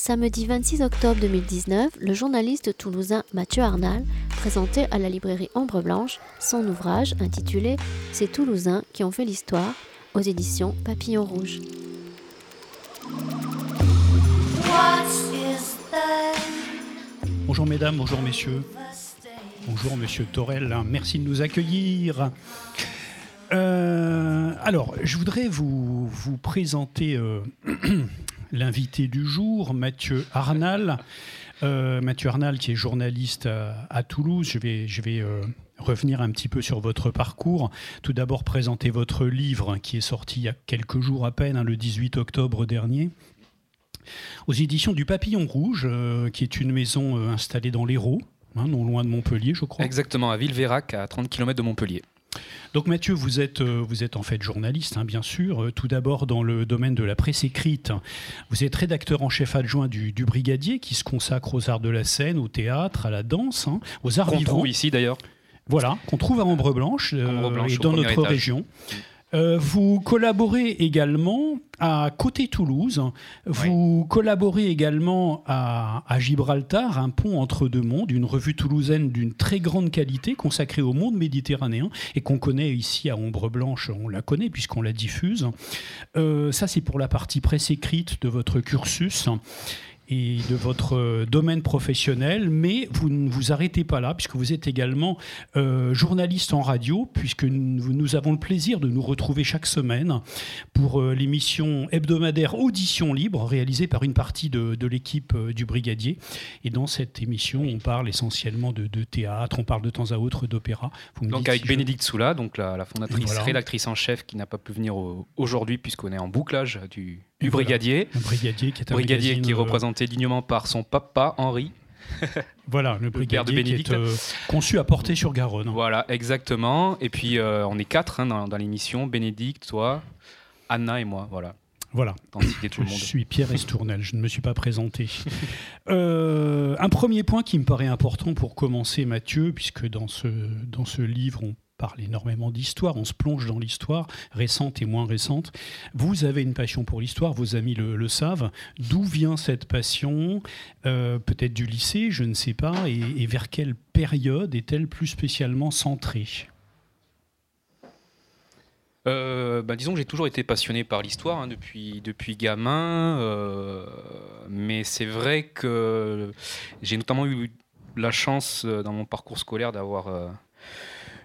Samedi 26 octobre 2019, le journaliste toulousain Mathieu Arnal présentait à la librairie Ombre Blanche son ouvrage intitulé Ces Toulousains qui ont fait l'histoire aux éditions Papillon Rouge. Bonjour mesdames, bonjour messieurs. Bonjour monsieur Torel, merci de nous accueillir. Euh, alors, je voudrais vous, vous présenter euh, l'invité du jour, Mathieu Arnal. Euh, Mathieu Arnal, qui est journaliste à, Toulouse. Je vais, euh, revenir un petit peu sur votre parcours. Tout d'abord, présenter votre livre qui est sorti il y a quelques jours à peine, hein, le 18 octobre dernier. Aux éditions du Papillon Rouge, euh, qui est une maison installée dans l'Hérault, hein, non loin de Montpellier, je crois. Exactement, à Villeveyrac, à 30 km de Montpellier. Donc Mathieu, vous êtes, euh, vous êtes en fait journaliste, hein, bien sûr. Euh, tout d'abord dans le domaine de la presse écrite. Vous êtes rédacteur en chef adjoint du, Brigadier, qui se consacre aux arts de la scène, au théâtre, à la danse, hein, aux arts vivants. ici d'ailleurs. Voilà, qu'on trouve à Ambre Blanche, euh, et dans notre région. Euh, vous collaborez également à Côté Toulouse. Vous collaborez également à, Gibraltar, un pont entre deux mondes, une revue toulousaine d'une très grande qualité consacrée au monde méditerranéen et qu'on connaît ici à Ombre Blanche. On la connaît puisqu'on la diffuse. Euh, ça, c'est pour la partie presse écrite de votre cursus et de votre euh, domaine professionnel, mais vous ne vous arrêtez pas là, puisque vous êtes également euh, journaliste en radio, puisque nous, nous, avons le plaisir de nous retrouver chaque semaine pour euh, l'émission hebdomadaire Audition Libre, réalisée par une partie de, de l'équipe du Brigadier. Et dans cette émission, on parle essentiellement de, de théâtre, on parle de temps à autre d'opéra. Donc avec Bénédicte Soula, donc la, fondatrice, rédactrice en chef, qui n'a pas pu venir aujourd'hui, puisqu'on est en bouclage du, du brigadier. Un brigadier qui est un brigadier qui est euh, représenté dignement par son papa Henri. voilà, le brigadier qui est euh, conçu à porter sur Garonne. Voilà, exactement. Et puis euh, on est quatre hein, dans, l'émission Bénédicte, toi, Anna et moi. Voilà. Voilà. Tout le monde. Je suis Pierre Estournel, je ne me suis pas présenté. un premier point qui me paraît important pour commencer, Mathieu, puisque dans ce, dans ce livre, on parle énormément d'histoire, on se plonge dans l'histoire, récente et moins récente. Vous avez une passion pour l'histoire, vos amis le, savent. D'où vient cette passion euh, Peut-être du lycée, je ne sais pas. Et, vers quelle période est-elle plus spécialement centrée? Euh, bah, disons que j'ai toujours été passionné par l'histoire hein, depuis, depuis gamin, euh, mais c'est vrai que j'ai notamment eu la chance dans mon parcours scolaire d'avoir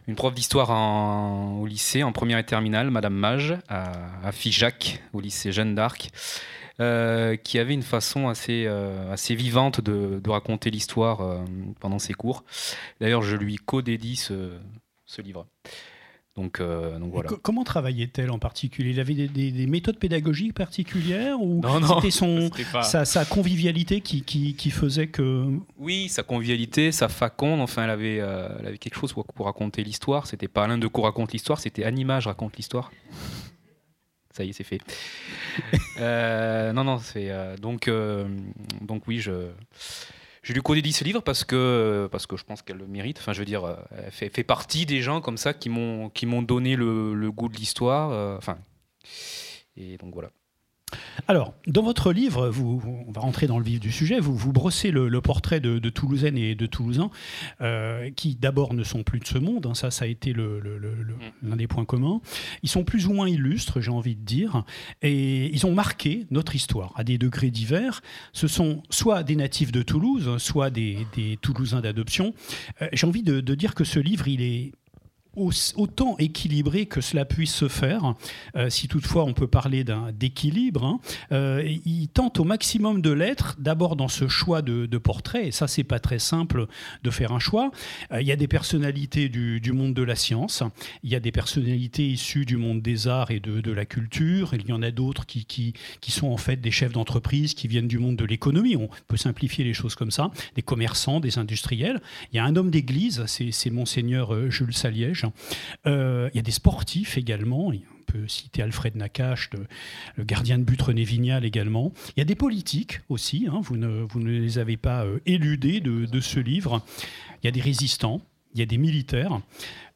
une prof d'histoire au lycée, en première et terminale, Madame Mage, à, Figeac, au lycée Jeanne d'Arc, euh, qui avait une façon assez, euh, assez vivante de, raconter l'histoire euh, pendant ses cours. D'ailleurs, je lui co-dédie ce livre. Donc, euh, voilà. Comment travaillait-elle en particulier? Il avait des, méthodes pédagogiques particulières ou c'était son sa, convivialité qui, qui, faisait que Oui, sa convivialité, sa faconde. Enfin, elle avait, euh, elle avait quelque chose pour, raconter l'histoire. C'était pas Alain Decaux raconte l'histoire, c'était Animage raconte l'histoire. Ça y est, c'est fait. Euh, non, non, c'est donc donc oui, je je lui dit ce livre parce que, je pense qu'elle le mérite. Enfin, je veux dire, elle fait, fait partie des gens comme ça qui m'ont donné le, le, goût de l'histoire. Euh, enfin, et donc voilà. Alors, dans votre livre, vous, on va rentrer dans le vif du sujet, vous, vous brossez le, portrait de, de, Toulousaines et de Toulousains, euh, qui d'abord ne sont plus de ce monde, hein, ça, ça a été mm. l'un des points communs. Ils sont plus ou moins illustres, j'ai envie de dire, et ils ont marqué notre histoire à des degrés divers. Ce sont soit des natifs de Toulouse, soit des, Toulousains d'adoption. Euh, j'ai envie de dire que ce livre, il est autant équilibré que cela puisse se faire, euh, si toutefois on peut parler d'équilibre, hein, euh, il tente au maximum de l'être, d'abord dans ce choix de, portrait, et ça c'est pas très simple de faire un choix. Euh, il y a des personnalités du, monde de la science, il y a des personnalités issues du monde des arts et de, la culture, il y en a d'autres qui, qui, qui, sont en fait des chefs d'entreprise, qui viennent du monde de l'économie, on peut simplifier les choses comme ça, des commerçants, des industriels. Il y a un homme d'église, c'est monseigneur Jules Saliège, euh, il y a des sportifs également. On peut citer Alfred Nakache, le, gardien de but René Vignal également. Il y a des politiques aussi. Hein. vous, ne, vous, ne, les avez pas euh, éludés de, ce livre. Il y a des résistants. Il y a des militaires.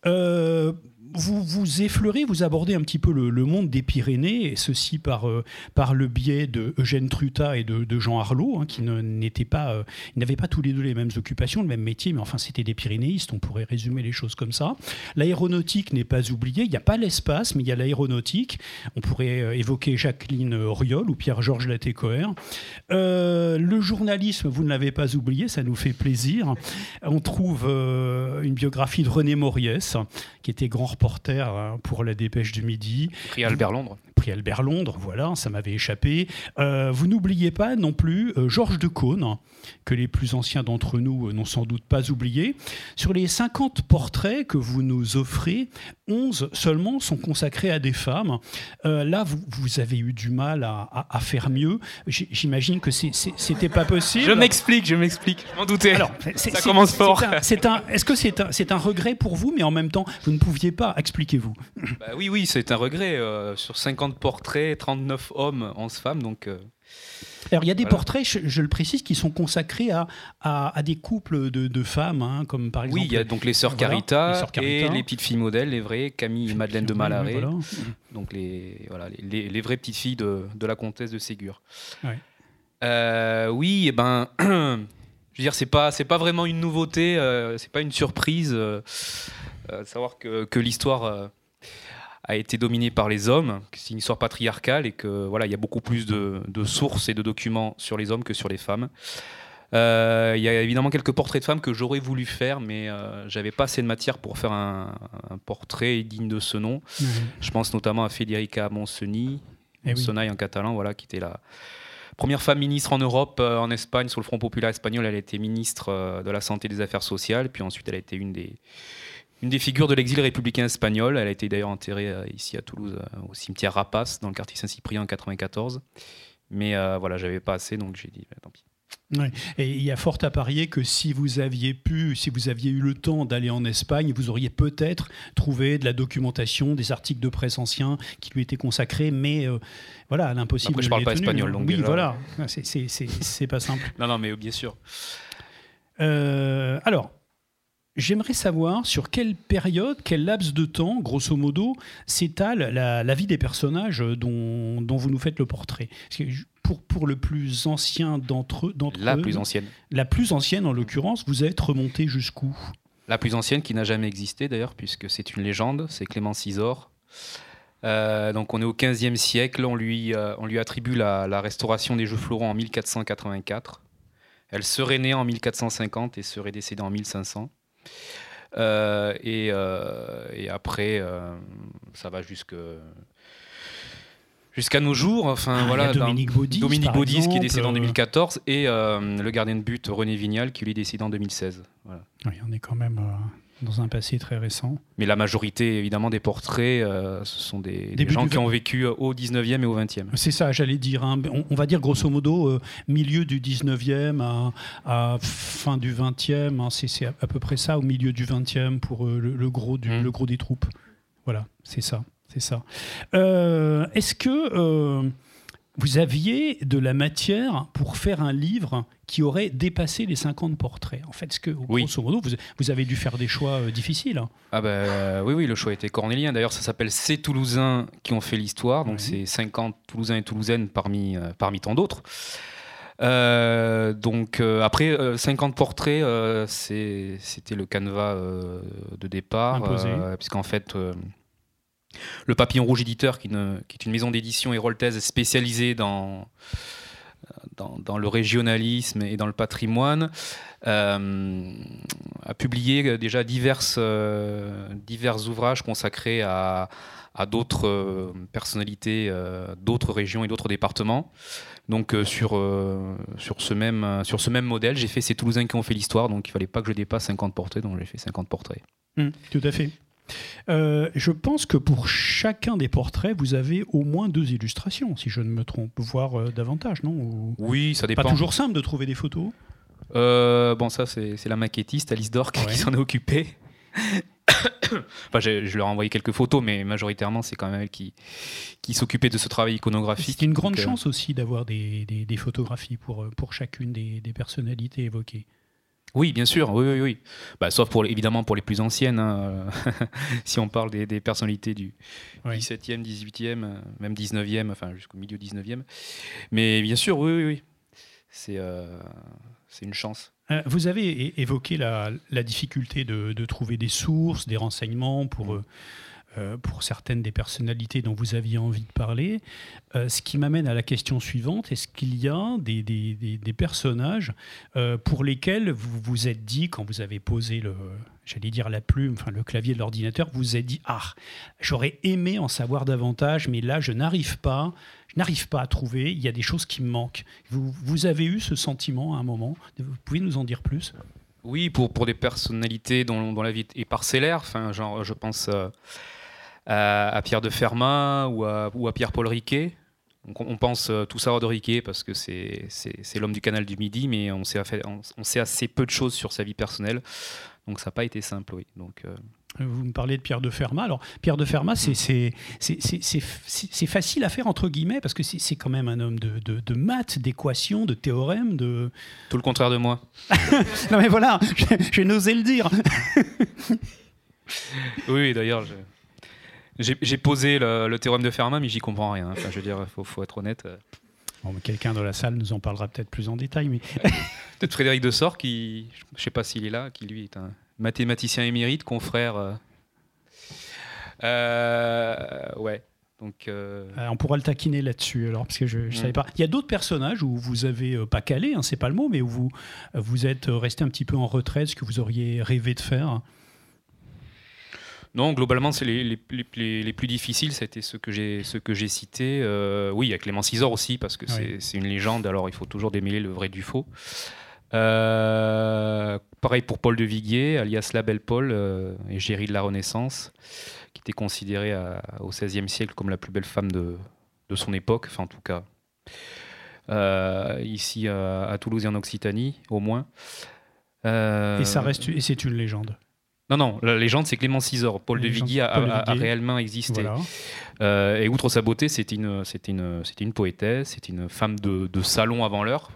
Euh, vous, vous effleurez, vous abordez un petit peu le, monde des Pyrénées, et ceci par, euh, par le biais de Eugène Truta et de, Jean Arlot, hein, qui n'étaient pas, euh, n'avaient pas tous les deux les mêmes occupations, le même métier, mais enfin c'était des pyrénéistes, on pourrait résumer les choses comme ça. L'aéronautique n'est pas oubliée, il n'y a pas l'espace, mais il y a l'aéronautique. On pourrait euh, évoquer Jacqueline Oriol ou Pierre-Georges Latécoère. le journalisme, vous ne l'avez pas oublié, ça nous fait plaisir. On trouve une biographie de René Moriès, qui était grand reporter hein, pour la Dépêche du Midi. Prix Albert Londres. Prix Albert Londres, voilà, ça m'avait échappé. Euh, vous n'oubliez pas non plus euh, Georges de Caunes, que les plus anciens d'entre nous n'ont sans doute pas oublié. Sur les 50 portraits que vous nous offrez, 11 seulement sont consacrés à des femmes. Euh, là, vous, vous, avez eu du mal à, à, faire mieux. J'imagine que c'était pas possible. Je m'explique, je m'explique. Je m'en doutais. Alors, ça commence fort. Est-ce que c'est un, un, regret pour vous, mais en même temps, vous ne pouviez pas Expliquez-vous. Bah oui, oui, c'est un regret. Euh, sur 50 portraits, 39 hommes, 11 femmes, donc. Euh, alors, il y a des portraits, je, le précise, qui sont consacrés à, à, des couples de, de femmes, hein, comme par exemple. Oui, il y a donc les sœurs Carita, et les petites filles modèles, les vraies, Camille et Madeleine de Malaret. Donc, les, voilà, les, les, vraies petites filles de, de la comtesse de Ségur. Euh, oui, et eh ben. je veux dire, c'est pas, c'est pas vraiment une nouveauté, c'est pas une surprise. Euh, savoir que, que l'histoire euh, a été dominée par les hommes, c'est une histoire patriarcale et que voilà, il y a beaucoup plus de, de, sources et de documents sur les hommes que sur les femmes. Euh, il y a évidemment quelques portraits de femmes que j'aurais voulu faire, mais j'avais pas assez de matière pour faire un, portrait digne de ce nom. Je pense notamment à Federica Monsoni, eh en catalan, voilà, qui était la première femme ministre en Europe, en Espagne, sur le Front populaire espagnol. Elle a été ministre de la Santé et des Affaires sociales, puis ensuite elle a été une des une des figures de l'exil républicain espagnol. Elle a été d'ailleurs enterrée euh, ici à Toulouse, euh, au cimetière Rapace, dans le quartier Saint-Cyprien en 94. Mais euh, voilà, j'avais pas assez, donc j'ai dit, bah, tant pis. Et il y a fort à parier que si vous aviez pu, si vous aviez eu le temps d'aller en Espagne, vous auriez peut-être trouvé de la documentation, des articles de presse anciens qui lui étaient consacrés, mais voilà, l'impossible. Après, je parle pas espagnol, donc. Oui, voilà, c'est pas simple. non, non, mais bien sûr. alors, J'aimerais savoir sur quelle période, quel laps de temps, grosso modo, s'étale la, vie des personnages dont, vous nous faites le portrait. Pour, pour le plus ancien d'entre eux. La plus ancienne. La plus ancienne, en l'occurrence, vous êtes remonté jusqu'où? La plus ancienne qui n'a jamais existé d'ailleurs, puisque c'est une légende, c'est Clément Cisor. Euh, donc on est au XVe siècle, on lui, euh, on lui attribue la, la, restauration des Jeux Florents en 1484. Elle serait née en 1450 et serait décédée en 1500. Euh, euh, et, après, euh, ça va jusque jusqu'à nos jours. Enfin, ah, voilà, Dominique Baudis, Dominique Baudis qui est décédé en 2014 et le gardien de but René Vignal qui lui est décédé en 2016. Voilà. Oui, on est quand même dans un passé très récent. Mais la majorité, évidemment, des portraits, euh, ce sont des, gens qui ont vécu euh, au 19e et au 20e. C'est ça, j'allais dire. Hein. On, va dire grosso modo euh, milieu du 19e à, fin du 20e. Hein. C'est à, peu près ça, au milieu du 20e pour le, gros du, mmh. le gros des troupes. Voilà, c'est ça. C'est ça. Est-ce que vous aviez de la matière pour faire un livre qui aurait dépassé les 50 portraits. En fait, ce que, grosso modo, vous, avez dû faire des choix euh, difficiles. Hein. Ah ben oui, oui, le choix était cornélien. D'ailleurs, ça s'appelle Ces Toulousains qui ont fait l'histoire. Donc, c'est 50 Toulousains et Toulousaines parmi, euh, parmi tant d'autres. Euh, donc après 50 portraits, c'était le canevas de départ, puisqu'en fait le Papillon Rouge Éditeur, qui, est une maison d'édition héroltaise spécialisée dans, le régionalisme et dans le patrimoine, euh, a publié déjà euh, divers, ouvrages consacrés à, d'autres euh, personnalités, d'autres régions et d'autres départements. Donc sur, sur, ce même, sur ce même modèle, j'ai fait ces Toulousains qui ont fait l'histoire, donc il ne fallait pas que je dépasse 50 portraits, donc j'ai fait 50 portraits. Mmh, tout à fait. Euh, je pense que pour chacun des portraits, vous avez au moins deux illustrations, si je ne me trompe, voire euh, davantage, non? Oui, ça dépend. Pas toujours simple de trouver des photos? Euh, Bon, ça, c'est la maquettiste Alice Dork qui s'en est occupée. enfin, je leur ai envoyé quelques photos, mais majoritairement, c'est quand même elle qui, qui s'occupait de ce travail iconographique. C'est une grande chance aussi d'avoir des, des, photographies pour, pour chacune des, des personnalités évoquées. Oui, bien sûr, oui, oui, oui. Bah, sauf pour, évidemment pour les plus anciennes, hein. si on parle des, personnalités du 17e, 18e, même 19e, enfin jusqu'au milieu 19e. Mais bien sûr, oui, oui, oui. C'est euh, une chance. Euh, vous avez évoqué la, difficulté de, trouver des sources, des renseignements pour... Mm. Euh, pour certaines des personnalités dont vous aviez envie de parler. Euh, ce qui m'amène à la question suivante, est-ce qu'il y a des, des, des, personnages euh, pour lesquels vous vous êtes dit, quand vous avez posé le, j'allais dire la plume, enfin le clavier de l'ordinateur, vous vous êtes dit, ah, j'aurais aimé en savoir davantage, mais là, je n'arrive pas, je n'arrive pas à trouver, il y a des choses qui me manquent. Vous, vous avez eu ce sentiment à un moment? Vous pouvez nous en dire plus? Oui, pour, pour des personnalités dont, dont la vie est parcellaire, enfin, genre, je pense à, Pierre de Fermat ou à, ou à Pierre-Paul Riquet. on pense euh, tout savoir de Riquet parce que c'est l'homme du canal du Midi, mais on sait, on, sait, assez peu de choses sur sa vie personnelle. Donc ça n'a pas été simple, oui. Donc, euh, Vous me parlez de Pierre de Fermat. Alors, Pierre de Fermat, c'est facile à faire, entre guillemets, parce que c'est quand même un homme de, de, de maths, d'équations, de théorèmes. De... Tout le contraire de moi. non, mais voilà, j'ai osé le dire. oui, d'ailleurs, je... J'ai posé le, théorème de Fermat, mais j'y comprends rien. Enfin, je veux dire, il faut, être honnête. Quelqu'un dans la salle nous en parlera peut-être plus en détail. Mais... peut-être Frédéric Dessort, qui, je ne sais pas s'il est là, qui lui est un mathématicien émérite, confrère. Euh, euh, ouais. Donc, euh, On pourra le taquiner là-dessus, alors, parce que je ne savais mm. pas. Il y a d'autres personnages où vous avez pas calé, hein, c'est pas le mot, mais où vous, vous êtes resté un petit peu en retraite, ce que vous auriez rêvé de faire? Non, globalement, c'est les, les, les, plus difficiles, c'était ceux que j'ai ceux que j'ai cités. Euh, oui, il y a Clément Cisor aussi parce que c'est une légende. Alors il faut toujours démêler le vrai du faux. Euh, pareil pour Paul de Viguier, alias la Belle Paul, euh, égérie de la Renaissance, qui était considérée au XVIe siècle comme la plus belle femme de, de son époque, enfin en tout cas ici à Toulouse et en Occitanie, au moins. et ça reste, et c'est une légende. Non, non, la légende, c'est Clément Cisor. Paul de Vigui a, réellement existé. Euh, et outre sa beauté, c'était une, une, une poétesse, c'est une femme de, salon avant l'heure.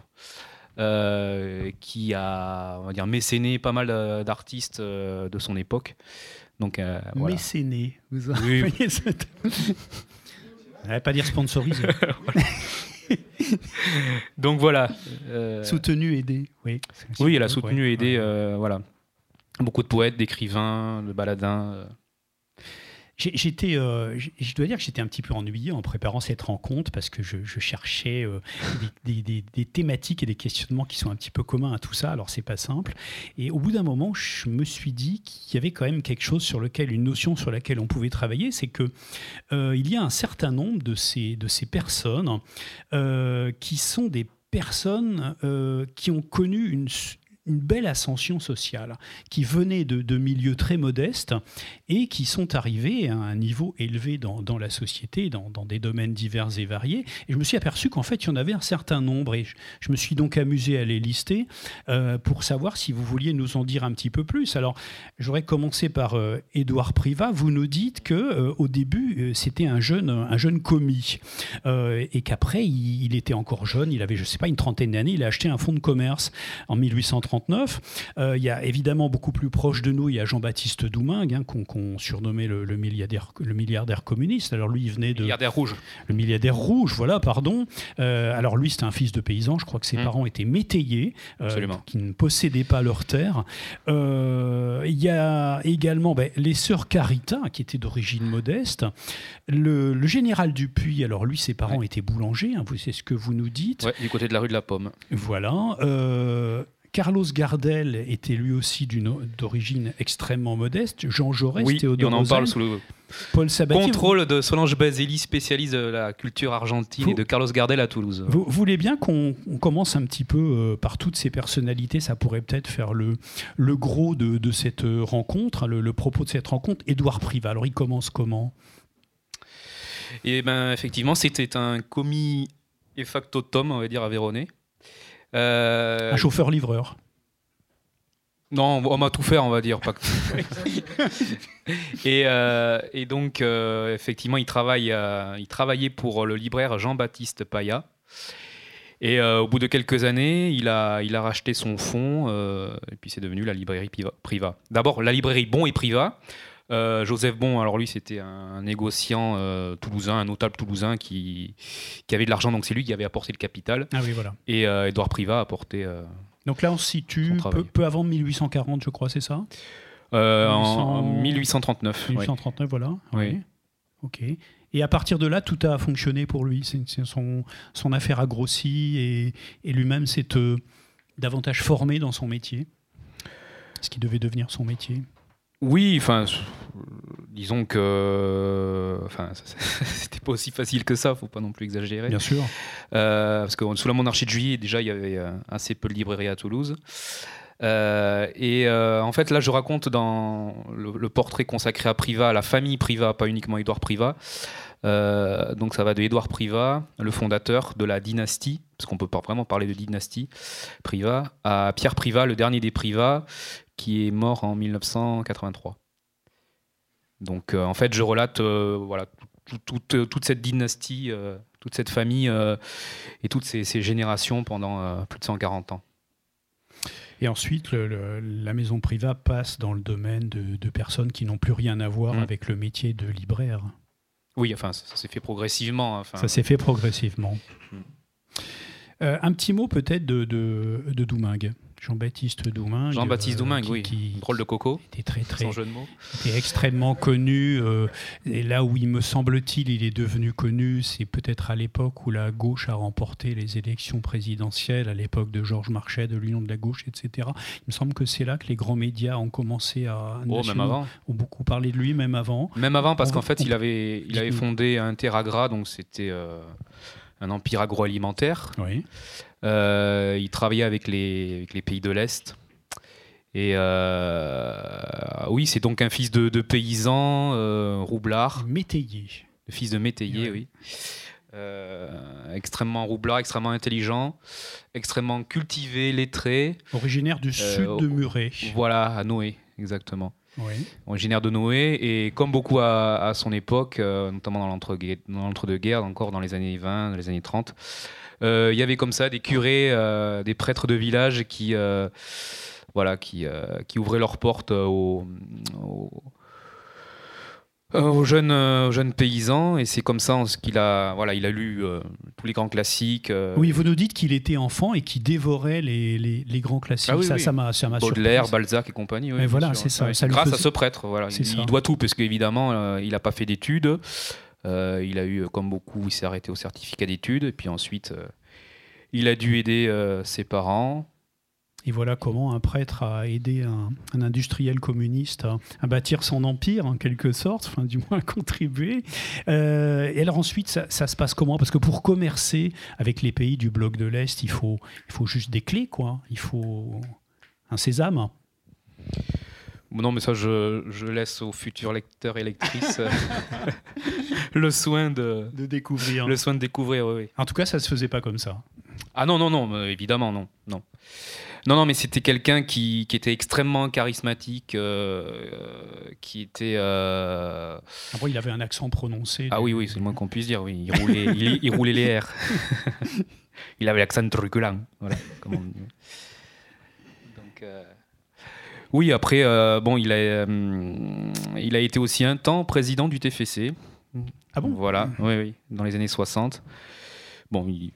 Euh, qui a on va dire mécéné pas mal d'artistes euh, de son époque. Donc voilà. mécéné, vous oui. pas dire sponsorisé. Donc voilà. Soutenu, aidé. Oui. Oui, elle a soutenu, aidé. voilà. Beaucoup de poètes, d'écrivains, de baladins. Euh. J'étais, euh, je dois dire que j'étais un petit peu ennuyé en préparant cette rencontre parce que je, cherchais euh, des, thématiques et des questionnements qui sont un petit peu communs à tout ça. Alors c'est pas simple. Et au bout d'un moment, je me suis dit qu'il y avait quand même quelque chose sur lequel, une notion sur laquelle on pouvait travailler, c'est que il y a un certain nombre de ces de ces personnes qui sont des personnes qui ont connu une, une belle ascension sociale, qui venaient de, milieux très modestes et qui sont arrivés à un niveau élevé dans, la société, dans, des domaines divers et variés. Et je me suis aperçu qu'en fait, il y en avait un certain nombre. Et je, me suis donc amusé à les lister euh, pour savoir si vous vouliez nous en dire un petit peu plus. Alors, j'aurais commencé par euh, Édouard Privat. Vous nous dites que euh, au début, c'était un jeune, un jeune commis et qu'après, il, il, était encore jeune. Il avait, je sais pas, une trentaine d'années. Il a acheté un fonds de commerce en 1830 euh, il y a évidemment beaucoup plus proche de nous, il y a Jean-Baptiste Doumingue, hein, qu'on surnommait le, milliardaire, le milliardaire communiste. Alors lui, il venait de... Le milliardaire rouge. Le milliardaire rouge, voilà, pardon. Euh, alors lui, c'était un fils de paysan, je crois que ses mmh. parents étaient métayers, euh, qui ne possédaient pas leur terre. Il y a également ben, les sœurs Carita, qui étaient d'origine modeste. Le, général Dupuis, alors lui, ses parents étaient boulangers, hein, c'est ce que vous nous dites. du côté de la rue de la Pomme. Voilà. Carlos Gardel était lui aussi d'origine extrêmement modeste. Jean Jaurès, oui, on en parle sous le Paul contrôle de Solange Basili, spécialiste de la culture argentine, et de Carlos Gardel à Toulouse. Vous, voulez bien qu'on commence un petit peu euh, par toutes ces personnalités Ça pourrait peut-être faire le, le gros de, cette rencontre, le, propos de cette rencontre. Édouard Privat, alors il commence comment? Eh ben, effectivement, c'était un commis et factotum, on va dire, à Véronée. Euh, un chauffeur-livreur. Non, on m'a tout fait, on va dire. et, euh, et, donc, euh, effectivement, il, travaille, il travaillait pour le libraire Jean-Baptiste Paya. Et au bout de quelques années, il a, il a racheté son fonds et puis c'est devenu la librairie Priva. D'abord, la librairie Bon et Priva. Joseph Bon, alors lui, c'était un négociant toulousain, un notable toulousain qui, qui avait de l'argent, donc c'est lui qui avait apporté le capital. Ah oui, voilà. Et Édouard Priva a apporté. donc là, on se situe peu, avant 1840, je crois, c'est ça? En 1839. 1839, voilà. Oui. Ok. Et à partir de là, tout a fonctionné pour lui. son, son affaire a grossi et, et lui-même s'est euh, davantage formé dans son métier, ce qui devait devenir son métier. Oui, enfin, disons que, enfin, c'était pas aussi facile que ça, faut pas non plus exagérer. Bien sûr. Euh, parce que sous la monarchie de Juillet, déjà, il y avait euh, assez peu de librairies à Toulouse. et en fait, là, je raconte dans le, portrait consacré à Priva, à la famille Priva, pas uniquement Édouard Priva, euh, donc ça va de Édouard Privat, le fondateur de la dynastie, parce qu'on peut pas vraiment parler de dynastie Privat, à Pierre Privat, le dernier des Privats, qui est mort en 1983. Donc euh, en fait, je relate euh, voilà, toute cette dynastie, toute cette famille et toutes ces, générations pendant plus de 140 ans. Et ensuite, la maison Privat passe dans le domaine de, personnes qui n'ont plus rien à voir mmh. avec le métier de libraire. Oui, enfin, ça, s'est fait progressivement. Enfin... Ça s'est fait progressivement. Euh, un petit mot peut-être de, de, de Doumingue. Jean-Baptiste. Jean-Baptiste euh, Doumingue, oui. Qui, Drôle de coco. Était très, très. Sans jeu de mots. Était extrêmement connu. Euh, et là où il me semble-t-il, il est devenu connu, c'est peut-être à l'époque où la gauche a remporté les élections présidentielles, à l'époque de Georges Marchais, de l'Union de la gauche, etc. Il me semble que c'est là que les grands médias ont commencé à. Oh, même avant. Ont beaucoup parlé de lui, même avant. Même avant, parce qu'en fait, il avait, il avait fondé Interagra, donc c'était euh, un empire agroalimentaire. Oui. Euh, il travaillait avec les, avec les pays de l'Est. Et euh, oui, c'est donc un fils de, de paysan euh, roublard. Métayer. Le fils de métayer, oui. extrêmement roublard, extrêmement intelligent, extrêmement cultivé, lettré. Originaire du sud de Muret. Voilà, à Noé, exactement. Originaire de Noé, et comme beaucoup à, son époque, notamment dans l'entre-deux-guerres, encore dans les années 20, dans les années 30, euh, il y avait comme ça des curés, euh, des prêtres de village qui, euh, voilà, qui, qui ouvraient leurs portes aux, aux jeunes, jeunes paysans et c'est comme ça qu'il a voilà il a lu tous les grands classiques oui vous nous dites qu'il était enfant et qu'il dévorait les, les, les, grands classiques. Ah ça ça m'a ça Baudelaire Balzac et compagnie oui, voilà c'est ça, grâce à ce prêtre voilà il, doit tout parce qu'évidemment il n'a pas fait d'études. Euh, il a eu, comme beaucoup, il s'est arrêté au certificat d'études. Et puis ensuite, euh, il a dû aider euh, ses parents. Et voilà comment un prêtre a aidé un, industriel communiste à, bâtir son empire, en quelque sorte, enfin, du moins à contribuer. et alors ensuite, ça, se passe comment? Parce que pour commercer avec les pays du bloc de l'Est, il faut, il faut juste des clés, quoi. Il faut un sésame. Non, mais ça, je, laisse aux futurs lecteurs et lectrices euh, le soin de, découvrir. Le soin de découvrir, oui, En tout cas, ça se faisait pas comme ça. Ah non, non, non, évidemment, non. Non, non, non mais c'était quelqu'un qui, était extrêmement charismatique, euh, qui était. Euh... Après, il avait un accent prononcé. Ah oui, oui, c'est le moins qu'on puisse dire, oui. Il roulait, il, roulait les airs. il avait l'accent truculent, voilà. Comme Donc. Euh, oui, après, euh, bon, il a, euh, il a été aussi un temps président du TFC. Ah bon? Voilà, oui, oui, dans les années 60. Bon, il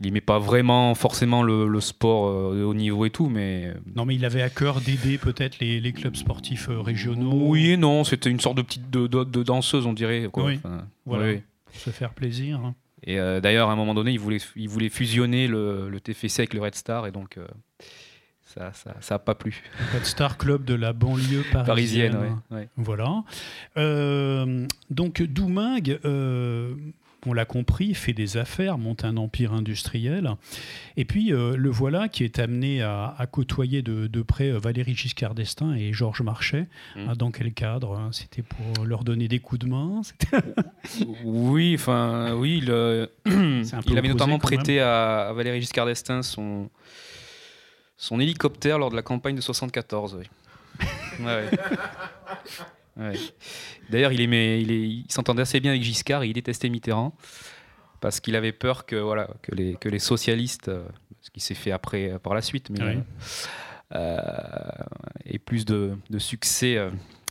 n'aimait pas vraiment forcément le, sport euh, de haut niveau et tout, mais... Non, mais il avait à cœur d'aider peut-être les, clubs sportifs régionaux. Oui et non, c'était une sorte de petite de, danseuse, on dirait. Oui, voilà, se faire plaisir. Hein. Et d'ailleurs, à un moment donné, il voulait, il voulait fusionner le, le TFC avec le Red Star, et donc ça n'a ça, pas plu. Red Star Club de la banlieue parisienne. parisienne Voilà. Euh, donc Doumingue, euh, on l'a compris, fait des affaires, monte un empire industriel. Et puis euh, le voilà qui est amené à, côtoyer de, près Valérie Giscard d'Estaing et Georges Marchais. Mmh. Ah, dans quel cadre hein C'était pour leur donner des coups de main Oui, enfin, oui. il, il avait notamment prêté à, à Valérie Giscard d'Estaing son son hélicoptère lors de la campagne de 74. D'ailleurs, il, il s'entendait assez bien avec Giscard et il détestait Mitterrand. parce qu'il avait peur que, voilà, que, les, que les socialistes, euh, ce qui s'est fait après par la suite, mais, Oui. euh, aient plus de, de succès euh,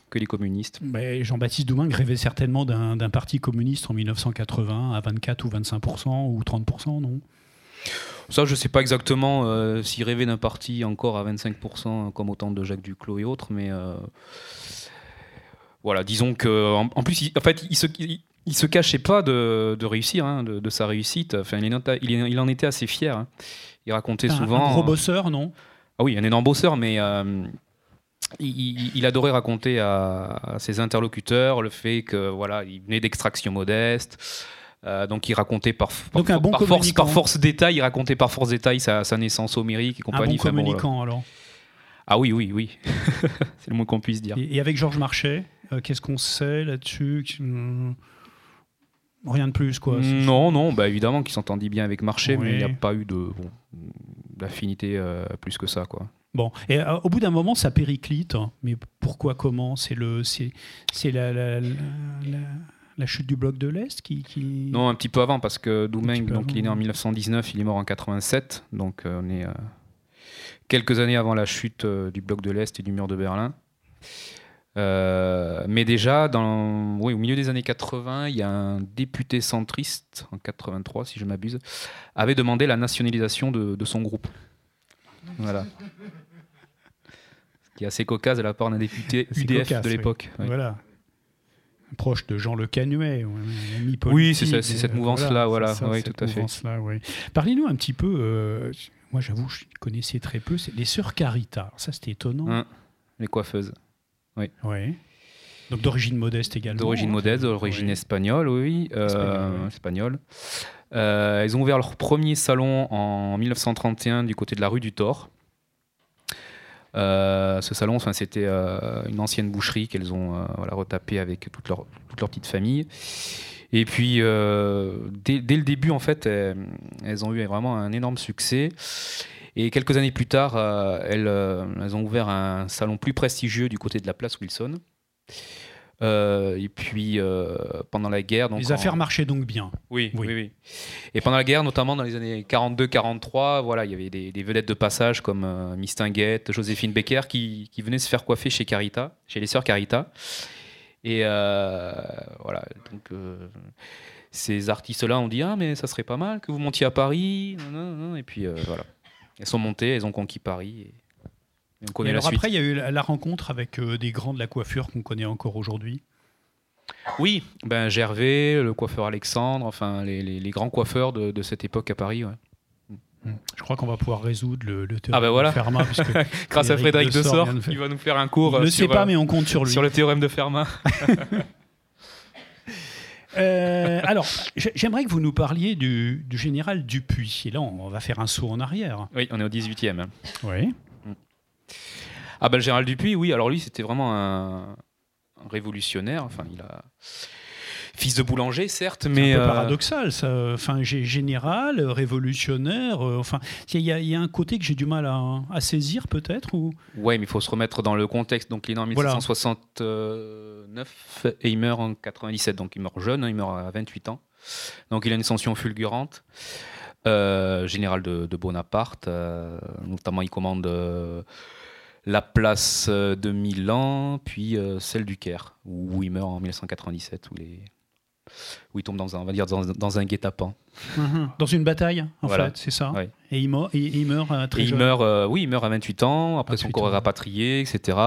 que les communistes. Mais Jean-Baptiste Doumenc rêvait certainement d'un parti communiste en 1980 à 24 ou 25% ou 30%, non? Ça, je sais pas exactement euh, s'il rêvait d'un parti encore à 25%, comme au temps de Jacques Duclos et autres, mais euh, voilà, disons que en, en plus, il, en fait, il se, il, il se cachait pas de, de réussir, hein, de, de sa réussite. Enfin, il, en, il, il en était assez fier. hein. Il racontait Un- souvent. Un gros bosseur, non? Ah oui, un énorme bosseur, mais euh, il, adorait raconter à, à ses interlocuteurs le fait que voilà, il venait d'extraction modeste. Euh, donc il racontait par, par, Donc un bon par force, par force détail, il racontait par force détail sa, sa naissance homérique et Un compagnie. Enfin, bon, communicant, alors? Ah oui, oui, oui. C'est le moins qu'on puisse dire. Et, avec Georges Marchais, qu'est-ce qu'on sait là-dessus Rien de plus, quoi. Non, non, bah évidemment qu'il s'entendit bien avec Marché, mais il n'y a pas eu de bon, d'affinité euh, plus que ça, quoi. Bon, et euh, au bout d'un moment, ça périclite. hein. Mais pourquoi, comment? C'est le, c'est, c'est la, la, la- la- la chute du bloc de l'Est qui, qui- Non, un petit peu avant, parce que Doumeng, donc avant, il est né en ouais. 1919, il est mort en 87, donc euh, on est euh, quelques années avant la chute euh, du bloc de l'Est et du mur de Berlin. Euh, mais déjà, dans, oui, au milieu des années 80, il y a un député centriste, en 83 si je m'abuse, avait demandé la nationalisation de, de son groupe. Voilà. Ce qui est assez cocasse de la part d'un député UDF cocasse, de l'époque. oui. Voilà. Proche de Jean Le Canuet, ami Oui, c'est cette mouvance-là, voilà. Oui, tout à fait. Parlez-nous un petit peu, euh, moi j'avoue, je connaissais très peu, c'est les sœurs Carita. Alors ça, c'était étonnant. Hein, les coiffeuses. Ouais. Donc d'origine modeste également. D'origine modeste, d'origine Oui. espagnole, oui, oui. euh, Espagnole, oui. espagnole. Euh, ils ont ouvert leur premier salon en 1931 du côté de la rue du Thor. Euh, ce salon, enfin, c'était euh, une ancienne boucherie qu'elles ont euh, voilà, retapée avec toute leur, toute leur petite famille. Et puis, dès, dès le début, en fait, elles, elles ont eu vraiment un énorme succès. Et quelques années plus tard, euh, elles, euh, elles ont ouvert un salon plus prestigieux du côté de la place Wilson. Euh, et puis, euh, pendant la guerre. Donc Les en- affaires marchaient donc bien. oui, Oui. oui, oui. Et pendant la guerre, notamment dans les années 42-43, voilà, il y avait des, des vedettes de passage comme euh, Miss Tinguette, Joséphine Becker qui, qui venaient se faire coiffer chez Carita, chez les sœurs Carita. Et voilà, donc ces artistes-là ont dit ah mais ça serait pas mal que vous montiez à Paris, et puis voilà, elles sont montées, elles ont conquis Paris. Et, et on Et connaît la alors suite. après, il y a eu la, la rencontre avec euh, des grands de la coiffure qu'on connaît encore aujourd'hui. Oui, ben Gervais, le coiffeur Alexandre, enfin les, les- les grands coiffeurs de, de cette époque à Paris. ouais. Je crois qu'on va pouvoir résoudre le, le théorème Ah ben voilà. de Fermat. Grâce à Frédéric Dessort de il va nous faire un cours ne euh, sait pas, euh, mais on compte sur lui. sur le théorème de Fermat. Euh, alors, j'ai- j'aimerais que vous nous parliez du, du général Dupuis. Et là, on va faire un saut en arrière. Oui, on est au 18e. Oui. Ah ben le général Dupuis, oui, alors lui c'était vraiment un, un révolutionnaire. Enfin, il a fils de boulanger, certes, C'est mais un peu euh, paradoxal, ça. Enfin, général, euh, révolutionnaire. euh, enfin, il y, a- il y a un côté que j'ai du mal à, à saisir, peut-être. Ou? Ouais, mais il faut se remettre dans le contexte. Donc il est né en Voilà. 1769 et il meurt en 97. Donc il meurt jeune, hein, il meurt à 28 ans. Donc il a une ascension fulgurante. Euh, général de, de Bonaparte, euh, notamment il commande euh, la place de Milan, puis celle du Caire, où il meurt en 1997, où, il est- où il tombe dans un, on va dire, dans, dans un guet-apens. dans une bataille, en Voilà. fait, c'est ça. Et il meurt, et, et il meurt euh, très Et il jeune. meurt, euh, oui, il meurt à 28 ans. Après, son 28 corps est rapatrié, etc.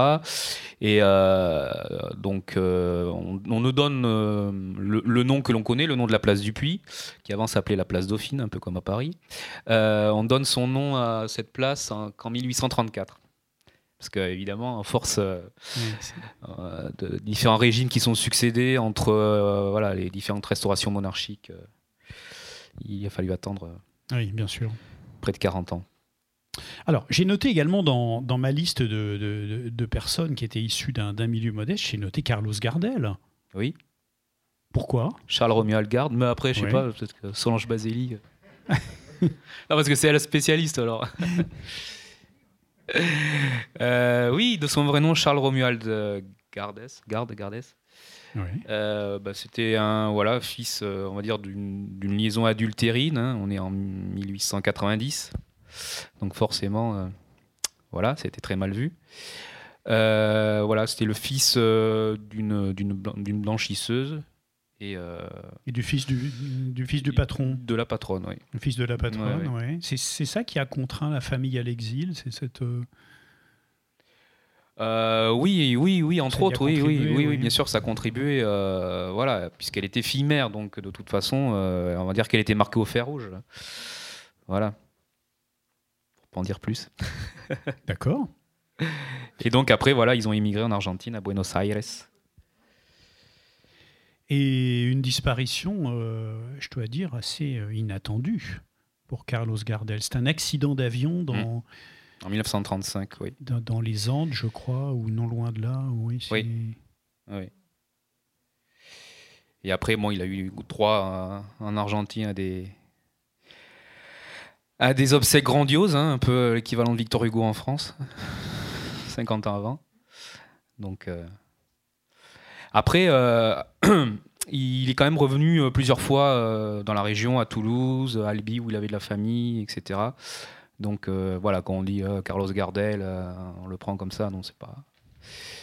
Et euh, donc, on, on nous donne le, le nom que l'on connaît, le nom de la place du Puy, qui avant s'appelait la place Dauphine, un peu comme à Paris. On donne son nom à cette place en- qu'en 1834. Parce qu'évidemment, en force euh, euh, de différents régimes qui sont succédés entre euh, voilà, les différentes restaurations monarchiques, il a fallu attendre oui, bien sûr. près de 40 ans. Alors, j'ai noté également dans, dans ma liste de, de- de- de personnes qui étaient issues d'un milieu modeste, j'ai noté Carlos Gardel. Oui. Pourquoi? Charles Romuald Algarde, mais après, je sais Oui. pas, peut-être que Solange Baselli. euh. non, parce que c'est elle la spécialiste alors. Euh, oui, de son vrai nom, Charles Romuald euh, Gardes. Garde, Gardes. Euh, bah, c'était un voilà, fils, on va dire, d'une liaison adultérine. Hein. On est en 1890. Donc forcément, euh, voilà, c'était très mal vu. voilà, c'était le fils d'une blanchisseuse. Et, et, du fils du, du, fils du patron De la patronne, oui. Le fils de la patronne, oui. C'est ça qui a contraint la famille à l'exil, c'est cette... Euh, oui, oui, oui, entre autres, oui, oui, oui, oui, bien sûr, ça a contribué, euh, voilà, puisqu'elle était fille mère, donc de toute façon, euh, on va dire qu'elle était marquée au fer rouge, voilà. Pour pas en dire plus. D'accord. Et donc après, voilà, ils ont immigré en Argentine, à Buenos Aires. Et une disparition, je dois dire, assez inattendue pour Carlos Gardel. C'est un accident d'avion dans. Mmh. En 1935, oui. Dans, les Andes, je crois, ou non loin de là. Oui. Oui. oui. Et après, bon, il a eu droit en Argentine à des, à des obsèques grandioses, hein, un peu l'équivalent de Victor Hugo en France, 50 ans avant. Donc, euh, après, euh, il est quand même revenu euh, plusieurs fois dans la région, à Toulouse, à Albi, où il avait de la famille, etc. Donc euh, voilà, quand on dit euh, Carlos Gardel, euh, on le prend comme ça, non, c'est pas,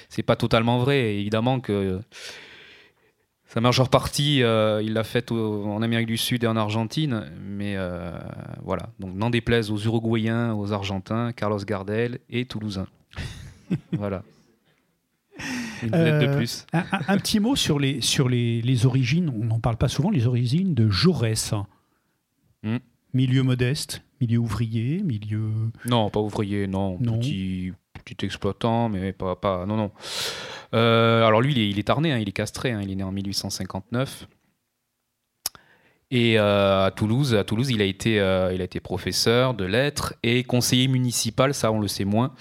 c'est pas totalement vrai. évidemment que sa majeure partie, il l'a faite en Amérique du Sud et en Argentine, mais voilà. Donc n'en déplaise aux Uruguayens, aux Argentins, Carlos Gardel et Toulousain. voilà. Une de plus. Un, petit mot sur les, sur les, les origines, on n'en parle pas souvent, les origines de Jaurès. Hmm. Milieu modeste, milieu ouvrier, milieu. Non, pas ouvrier, non. Petit, petit exploitant, mais pas. pas non, non. Euh, alors lui, il est, il est tarné, hein, il est castré, hein, il est né en 1859. Et euh, à Toulouse, à Toulouse, il a été, euh, il a été professeur de lettres et conseiller municipal, ça on le sait moins,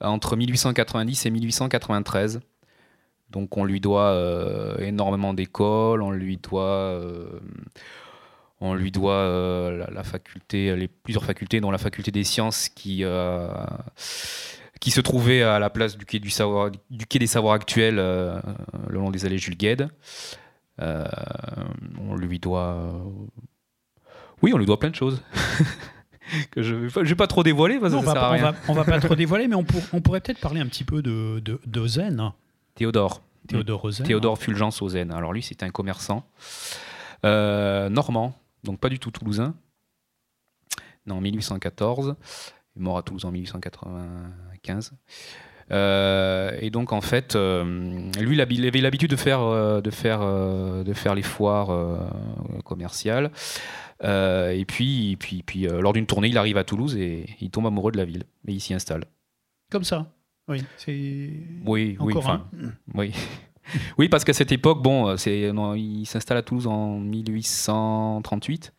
entre 1890 et 1893. Donc on lui doit énormément d'écoles, on lui doit on lui doit euh, la, faculté, les plusieurs facultés, dont la faculté des sciences qui, euh, qui se trouvait à la place du quai, du savoir, du quai des savoirs actuels euh, le long des allées Jules Gued. On lui doit. Oui, on lui doit plein de choses. que je ne vais, pas trop dévoiler. Parce on, va, va, pas trop dévoiler, mais on, pourrait peut-être parler un petit peu de, de, Théodore. Théodore Théodore Fulgence Ozen. Alors lui, c'est un commerçant normand donc pas du tout toulousain. Non, en 1814. Il est mort à Toulouse en 1895. Euh, et donc en fait, euh, lui, il avait l'habitude de faire, euh, de faire, de faire les foires commerciales. et puis, puis, puis lors d'une tournée, il arrive à Toulouse et il tombe amoureux de la ville. Et il s'y installe. Comme ça. Oui, c'est. Oui, oui, enfin, oui. oui, parce qu'à cette époque, bon, c'est, il s'installe à Toulouse en 1838.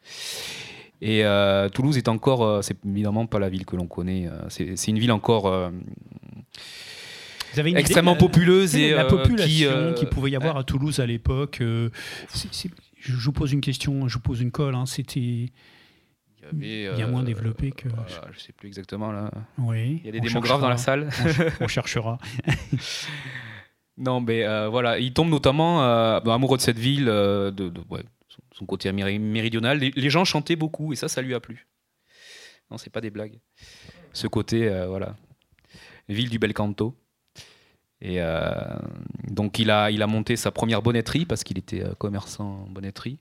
Et euh, Toulouse est encore, euh, c'est évidemment pas la ville que l'on connaît. c'est, une ville encore extrêmement populeuse et la population qui, pouvait y avoir à Toulouse à l'époque. je vous pose une question, je vous pose une colle. Hein, c'était il y a moins développé que. je sais plus exactement là. Oui. Il y a des démographes dans la salle. on cherchera. Non, mais euh, voilà, il tombe notamment euh, amoureux de cette ville, euh, de, son côté méridional. Les, gens chantaient beaucoup et ça, ça lui a plu. Non, c'est pas des blagues. Ce côté, voilà, ville du bel canto. Et donc, il a, il a monté sa première bonnetterie parce qu'il était commerçant en bonnetterie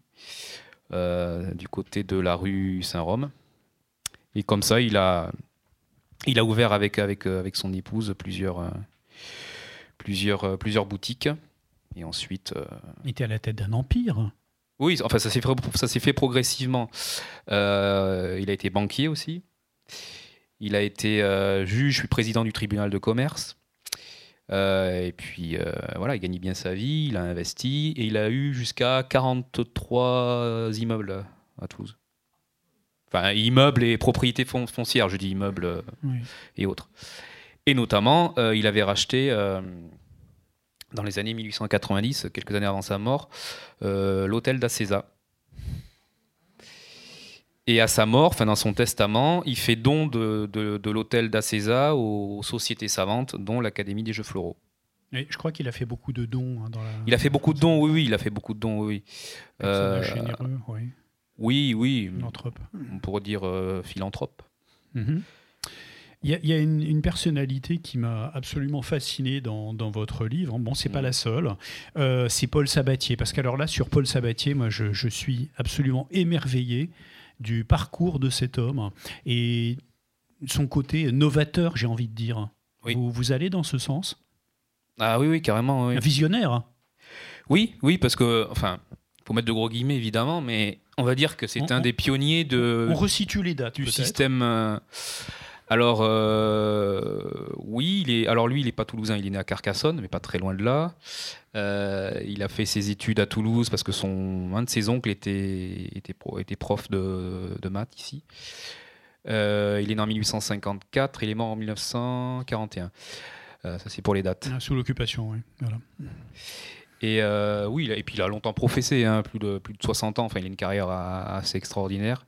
du côté de la rue Saint-Rome. Et comme ça, il a, il a ouvert avec, avec, avec son épouse plusieurs plusieurs, euh, plusieurs boutiques. Et ensuite. Euh, Il était à la tête d'un empire. Oui, enfin, ça s'est fait, progressivement. Euh, il a été banquier aussi. Il a été juge, puis président du tribunal de commerce. et puis voilà, il gagne bien sa vie, il a investi et il a eu jusqu'à 43 immeubles à Toulouse. Enfin, immeubles et propriétés foncières, je dis immeubles et autres. Et notamment, euh, il avait racheté, euh, dans les années 1890, quelques années avant sa mort, euh, l'hôtel d'Acesa. Et à sa mort, enfin dans son testament, il fait don de, de, l'hôtel d'Acesa aux sociétés savantes, dont l'Académie des Jeux Floraux. Et je crois qu'il a fait beaucoup de dons hein, dans la. Il a fait beaucoup de dons, oui, oui, il a fait beaucoup de dons, oui. Personnage généreux, oui. Oui, oui. Philanthrope. On pourrait dire philanthrope. Mhm. Il y a, une, personnalité qui m'a absolument fasciné dans, votre livre. Bon, c'est pas mm. la seule. Euh, c'est Paul Sabatier. Parce qu'alors là, sur Paul Sabatier, moi, je, suis absolument émerveillé du parcours de cet homme et son côté novateur, j'ai envie de dire. Vous, vous, allez dans ce sens? Ah oui, oui, carrément. Un visionnaire? Oui, oui, parce que, enfin, faut mettre de gros guillemets évidemment, mais on va dire que c'est un des pionniers de. On resitue les dates du système. Euh, alors, euh, oui, il est, alors lui, il n'est pas toulousain, il est né à Carcassonne, mais pas très loin de là. Euh, il a fait ses études à Toulouse parce que son, un de ses oncles était, était, était prof de, de maths ici. Euh, il est né en 1854, il est mort en 1941. ça, c'est pour les dates. Ah, sous l'occupation, oui. Et oui, et puis il a longtemps professé, hein, plus, de, plus de 60 ans. Enfin, il a une carrière assez extraordinaire.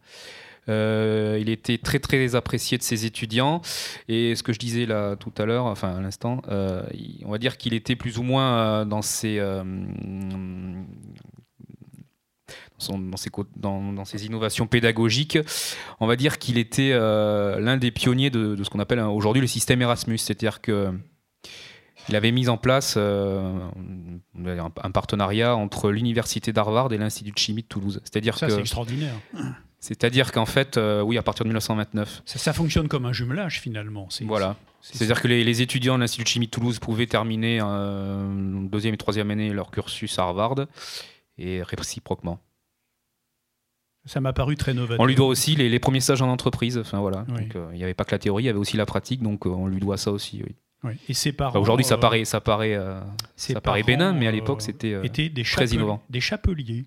Euh, il était très très apprécié de ses étudiants. Et ce que je disais là tout à l'heure, enfin à l'instant, euh, on va dire qu'il était plus ou moins euh, dans ses dans, ses, dans, ses, innovations pédagogiques, on va dire qu'il était l'un des pionniers de, ce qu'on appelle aujourd'hui le système Erasmus, c'est-à-dire que il avait mis en place un, partenariat entre l'université d'Harvard et l'institut de chimie de Toulouse. C'est-à-dire que c'est extraordinaire. C'est-à-dire qu'en fait, euh, oui, à partir de 1929. Ça, fonctionne comme un jumelage finalement. Voilà. C'est-à-dire que les, étudiants de l'Institut de chimie de Toulouse pouvaient terminer euh, deuxième et troisième année leur cursus à Harvard et réciproquement. Ça m'a paru très novateur. On lui doit aussi les, premiers stages en entreprise. Enfin voilà. Euh, il n'y avait pas que la théorie, il y avait aussi la pratique, donc on lui doit ça aussi. Oui. Et ses parents. Aujourd'hui, ça paraît, ça paraît, ça paraît bénin, mais à l'époque, c'était très innovant. Des chapeliers.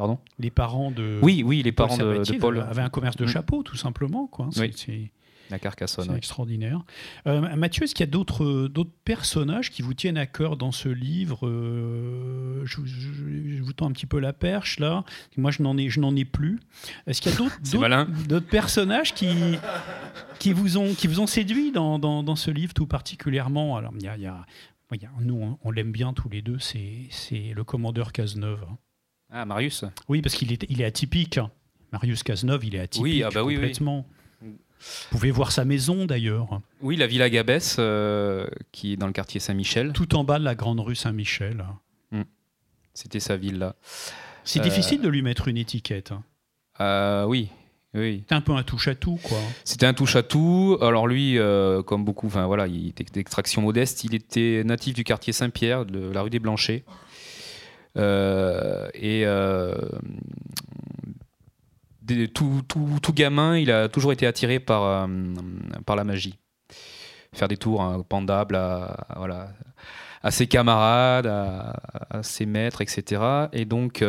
Pardon Les parents de. Oui, oui, les parents de, Paul avaient un commerce de mm. chapeaux, tout simplement. Quoi. Oui. La Carcassonne. C'est extraordinaire. Euh, Mathieu, est-ce qu'il y a d'autres personnages qui vous tiennent à cœur dans ce livre euh, je, vous tends un petit peu la perche là. Moi, je n'en ai, je n'en ai plus. Est-ce qu'il y a d'autres, d'autres, personnages qui, qui, vous ont, qui vous ont séduit dans, dans, ce livre tout particulièrement? Alors, il y a, y a, nous, on, l'aime bien tous les deux. C'est, c'est le commandeur Cazeneuve. Hein. Ah, Marius Oui, parce qu'il est, il est atypique. Marius Cazeneuve, il est atypique oui, ah bah oui, complètement. Vous pouvez voir sa maison d'ailleurs. Oui, la Villa Gabès, euh, qui est dans le quartier Saint-Michel. Tout en bas de la grande rue Saint-Michel. Hmm. C'était sa villa. C'est difficile de lui mettre une étiquette. Euh, oui, oui. C'était un peu un touche-à-tout, quoi. C'était un touche-à-tout. Alors lui, euh, comme beaucoup, enfin voilà, il était d'extraction modeste. Il était natif du quartier Saint-Pierre, de la rue des Blanchets. Euh, et euh, tout, tout, gamin, il a toujours été attiré par, euh, par la magie. Faire des tours hein, pendables à, voilà, à ses camarades, à, ses maîtres, etc. Et donc.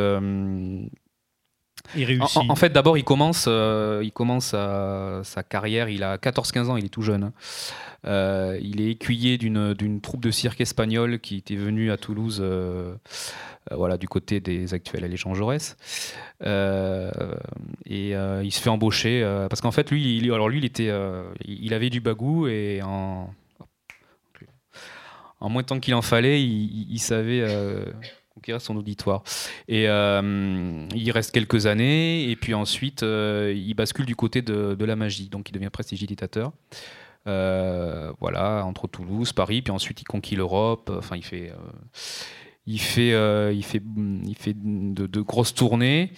Il réussit. En, fait, d'abord, il commence, il commence sa carrière. Il a 14-15 ans, il est tout jeune. Hein. il est écuyer d'une troupe de cirque espagnole qui était venue à Toulouse euh, voilà, du côté des actuels Allégeance Jaurès. Euh, et euh, il se fait embaucher parce qu'en fait, lui, il, alors lui, il était, il avait du bagou et en en moins de temps qu'il en fallait, il, savait conquérir son auditoire. Et il reste quelques années, et puis ensuite, il bascule du côté de, de, la magie. Donc, il devient prestidigitateur. voilà, entre Toulouse, Paris, puis ensuite il conquit l'Europe. Enfin, il fait il fait, euh, il fait, il fait de, grosses tournées.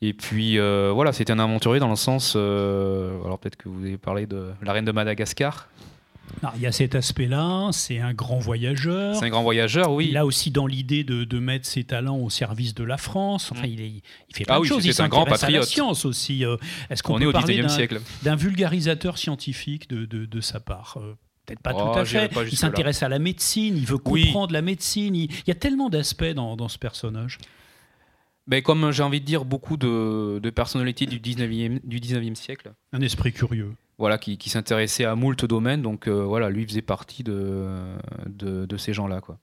Et puis euh, voilà, c'était un aventurier dans le sens. Euh, alors peut-être que vous avez parlé de la reine de Madagascar. Il y a cet aspect-là, c'est un grand voyageur. C'est un grand voyageur, oui. Il a aussi dans l'idée de, mettre ses talents au service de la France. Enfin, mm. il, il, fait plein ah de choses. Il un grand patriote. à la science aussi. Est-ce qu'on est au XIXe siècle d'un vulgarisateur scientifique de, de sa part Peut-être pas tout oh, à fait. Il s'intéresse à la médecine, il veut comprendre la médecine. Il, y a tellement d'aspects dans, ce personnage. Ben, comme j'ai envie de dire, beaucoup de, personnalités du 19e, du 19e siècle. Un esprit curieux. Voilà, qui, s'intéressait à moult domaines. Donc euh, voilà, lui faisait partie de, de, ces gens-là. quoi.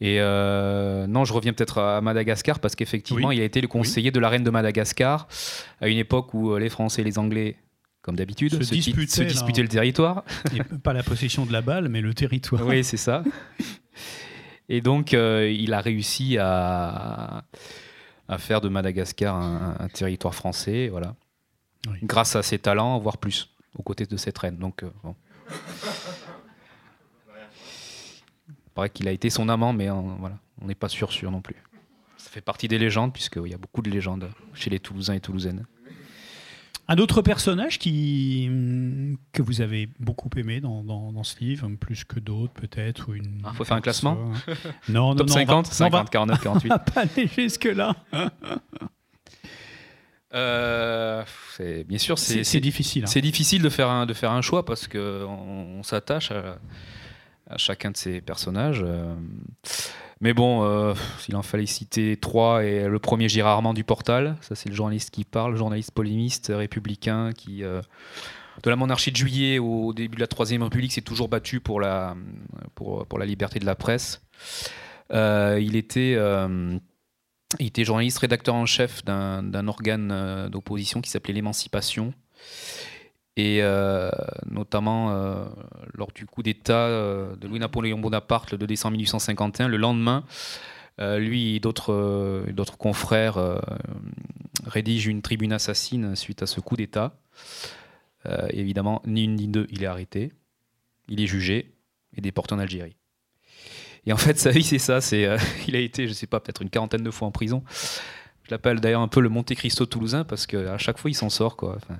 Et euh, non, je reviens peut-être à Madagascar parce qu'effectivement, il a été le conseiller de la reine de Madagascar à une époque où euh, les Français et les Anglais comme d'habitude, Se se, di- disputer, se là. disputer le territoire. Et pas la possession de la balle, mais le territoire. oui, c'est ça. Et donc, euh, il a réussi à, à faire de Madagascar un, un territoire français, voilà. Oui. Grâce à ses talents, voire plus, aux côtés de cette reine. Donc, euh, bon. Il paraît qu'il a été son amant, mais voilà, on n'est pas sûr sûr non plus. Ça fait partie des légendes, puisqu'il y a beaucoup de légendes chez les Toulousains et Toulousaines. Un autre personnage qui, hum, que vous avez beaucoup aimé dans, dans, dans ce livre, plus que d'autres peut-être ou une. Ah, faut faire un classement Non, non, Top non. on va- 50, on va- 50, 49, 48. on va pas aller jusque-là. Euh, c'est bien sûr, C'est difficile. hein. C'est difficile de faire un, de faire un choix parce que on, on s'attache à, à chacun de ces personnages. euh. Mais bon, euh, s'il en fallait citer trois, et le premier Gérard Armand du Portal, ça c'est le journaliste qui parle, journaliste polémiste républicain qui, euh, de la monarchie de juillet au début de la Troisième République, s'est toujours battu pour la, pour, pour la liberté de la presse. Euh, il était... euh, il était journaliste rédacteur en chef d'un organe euh, d'opposition qui s'appelait l'Émancipation. Et euh, notamment euh, lors du coup d'État euh, de Louis-Napoléon Bonaparte le 2 décembre 1851, le lendemain, lui et d'autres confrères rédigent une tribune assassine suite à ce coup d'État. Évidemment, ni une ni deux, il est arrêté, il est jugé et déporté en Algérie. Et en fait, sa vie, c'est ça. Il a été, je sais pas, peut-être une quarantaine de fois en prison. Je l'appelle d'ailleurs un peu le Monte Cristo toulousain parce qu'à chaque fois, il s'en sort. Quoi. Enfin,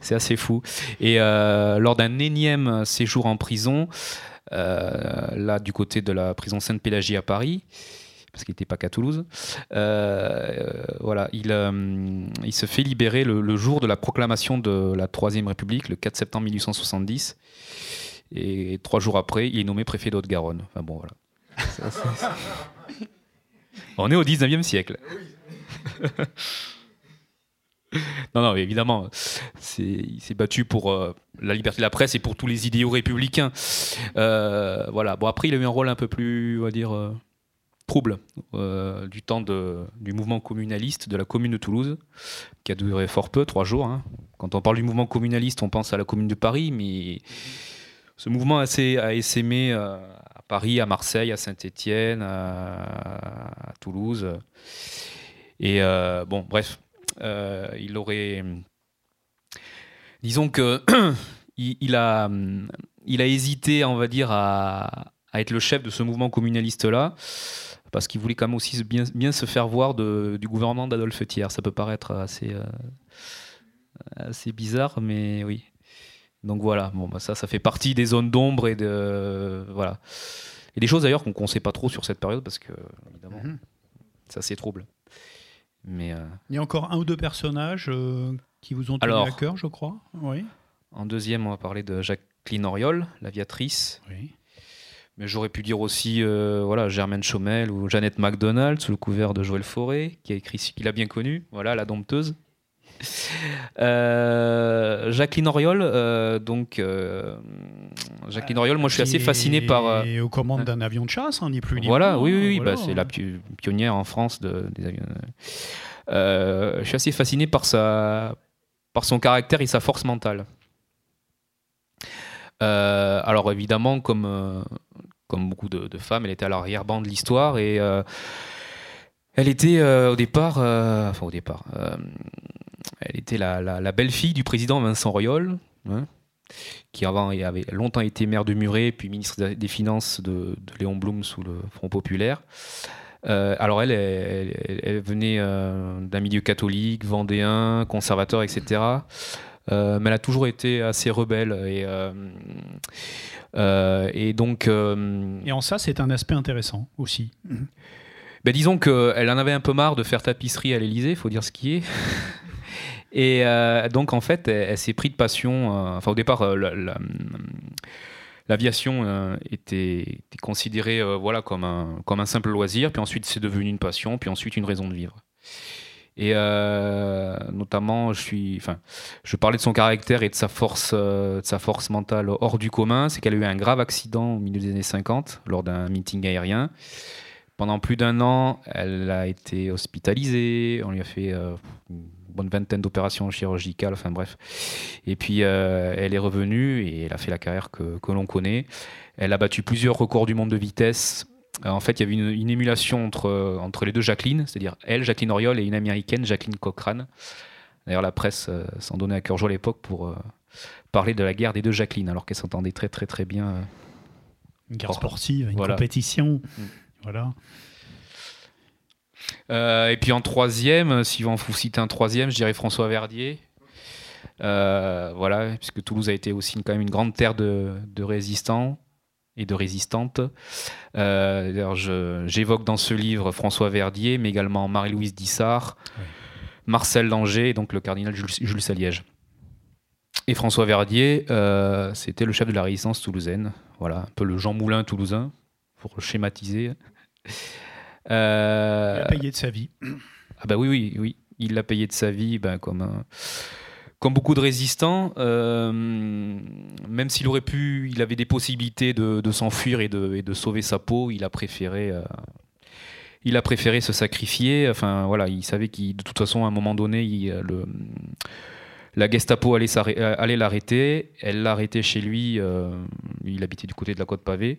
c'est assez fou. Et euh, lors d'un énième séjour en prison, euh, là, du côté de la prison Sainte-Pélagie à Paris, parce qu'il n'était pas qu'à Toulouse, euh, voilà, il, il se fait libérer le, le jour de la proclamation de la Troisième République, le 4 septembre 1870. Et trois jours après, il est nommé préfet d'Haute-Garonne. Enfin bon, voilà. Ça, On est au 19e siècle. non, non, évidemment, il s'est battu pour euh, la liberté de la presse et pour tous les idéaux républicains. Euh, voilà. Bon, après, il a eu un rôle un peu plus, on va dire, euh, trouble du temps du mouvement communaliste de la commune de Toulouse, qui a duré fort peu, trois jours. hein. Quand on parle du mouvement communaliste, on pense à la commune de Paris, mais ce mouvement a, essaimé à Paris, à Marseille, à Saint-Étienne, à Toulouse. Et euh, bon, bref, euh, il aurait. Disons que il, il a, il a hésité, on va dire, à, à être le chef de ce mouvement communaliste-là, parce qu'il voulait quand même aussi bien, bien se faire voir de- du gouvernement d'Adolphe Thiers. Ça peut paraître assez, euh, assez bizarre, mais oui. Donc voilà, bon, bah ça, ça fait partie des zones d'ombre et de voilà. Et des choses d'ailleurs qu'on ne sait pas trop sur cette période parce que évidemment, Mhm. ça c'est trouble. Mais euh, Il y a encore un ou deux personnages euh, qui vous ont tenu Alors. à cœur, je crois. Oui. en deuxième, on va parler de Jacqueline Auriol, l'aviatrice. oui. Mais j'aurais pu dire aussi euh, voilà Germaine Chaumel ou Jeannette MacDonald sous le couvert de Joël Fauré, qui a écrit ce qu'il a bien connu, voilà la dompteuse. Jacqueline Auriol, donc Jacqueline Auriol, moi je suis assez fasciné par. euh, est aux commandes d'un avion de chasse, hein, ni plus ni Voilà, oui, oui, oui, voilà. bah, c'est la pi- pionnière en France de, des avions. Euh, je suis assez fasciné par, sa, par son caractère et sa force mentale. Euh, alors évidemment, comme, euh, comme beaucoup de, de femmes, elle était à l'arrière-ban de l'histoire et euh, elle était euh, au départ, euh, enfin au départ, euh, elle était la, la- la belle-fille du président Vincent Royol, hein, qui avant avait longtemps été maire de Muret, puis ministre des- Finances de, de Léon Blum sous le Front Populaire. Euh, alors elle, elle, elle- elle venait euh, d'un milieu catholique, vendéen, conservateur, etc. Euh, mais elle a toujours été assez rebelle et, et donc Et en ça, c'est un aspect intéressant aussi. ben, disons qu'elle en avait un peu marre de faire tapisserie à l'Elysée, il faut dire ce qui est. Et euh, donc, en fait, elle, s'est pris de passion. euh, enfin, au départ, euh, la- la- l'aviation était, considérée voilà, comme, un, comme un simple loisir, puis ensuite, c'est devenu une passion, puis ensuite, une raison de vivre. Et notamment, je, suis, je parlais de son caractère et de sa force, de sa force mentale hors du commun. C'est qu'elle a eu un grave accident au milieu des années 50 lors d'un meeting aérien. Pendant plus d'un an, elle a été hospitalisée. On lui a fait bonne vingtaine d'opérations chirurgicales, enfin bref. Et puis elle est revenue et elle a fait la carrière que, que l'on connaît. Elle a battu plusieurs records du monde de vitesse. En fait, il y avait une, une émulation entre, entre les deux Jacqueline, c'est-à-dire elle, Jacqueline Oriol, et une américaine, Jacqueline Cochrane. D'ailleurs, la presse s'en donnait à cœur joie à l'époque pour parler de la guerre des deux Jacqueline, alors qu'elles s'entendaient très très très bien. Une guerre sportive, une compétition. Mm. Voilà. Euh, et puis en troisième, si on vous cite un troisième, je dirais François Verdier. Euh, voilà, puisque Toulouse a été aussi quand même une grande terre de, résistants et de résistantes. Euh, j'évoque dans ce livre François Verdier, mais également Marie-Louise Dissart, Marcel Danger et donc le cardinal Jules, Jules Saliège. Et François Verdier, c'était le chef de la résistance toulousaine. Voilà, un peu le Jean Moulin toulousain, pour schématiser. Euh, il a payé de sa vie. Ah bah oui, oui, oui. Il l'a payé de sa vie ben, comme, comme beaucoup de résistants. Euh, même s'il aurait pu, il avait des possibilités de, de s'enfuir et de, et de, sauver sa peau, il a préféré... Euh, il a préféré se sacrifier. Enfin, voilà, il savait qu'il, de toute façon, à un moment donné, il, le, la Gestapo allait, allait l'arrêter. Elle l'a arrêté chez lui. il habitait du côté de la côte pavée.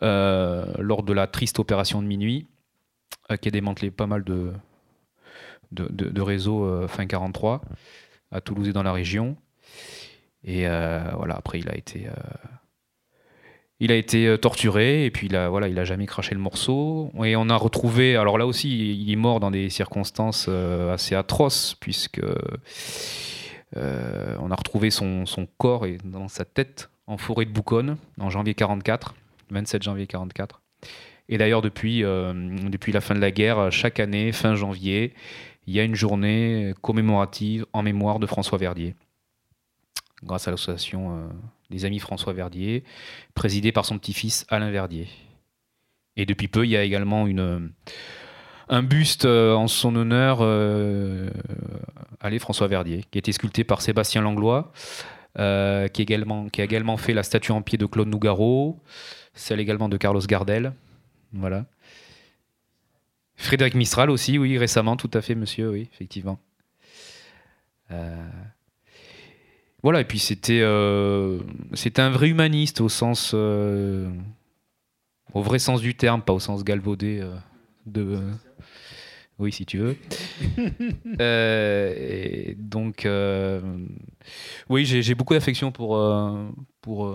lors de la triste opération de minuit. Euh, qui a démantelé pas mal de, de, réseaux euh, fin 43 à Toulouse et dans la région. Et euh, voilà, après, il a été, il a été torturé et puis il a, voilà, jamais craché le morceau. Et on a retrouvé, alors là aussi, il est mort dans des circonstances assez atroces puisque on a retrouvé son, son, corps et sa tête en forêt de Bouconne en janvier 44, 27 janvier 44. Et d'ailleurs, depuis, euh, depuis la fin de la guerre, chaque année, fin janvier, il y a une journée commémorative en mémoire de François Verdier, grâce à l'association euh, des Amis François Verdier, présidée par son petit-fils Alain Verdier. Et depuis peu, il y a également une, un buste euh, en son honneur, allez, François Verdier, qui a été sculpté par Sébastien Langlois, qui, également, qui a également fait la statue en pied de Claude Nougaro, celle également de Carlos Gardel. Voilà. Frédéric Mistral aussi, oui, récemment, tout à fait, monsieur, oui, effectivement. Euh, voilà, et puis c'était euh... un vrai humaniste au sens. Euh, au vrai sens du terme, pas au sens galvaudé de. Oui, si tu veux. donc, oui, j'ai beaucoup d'affection pour, pour,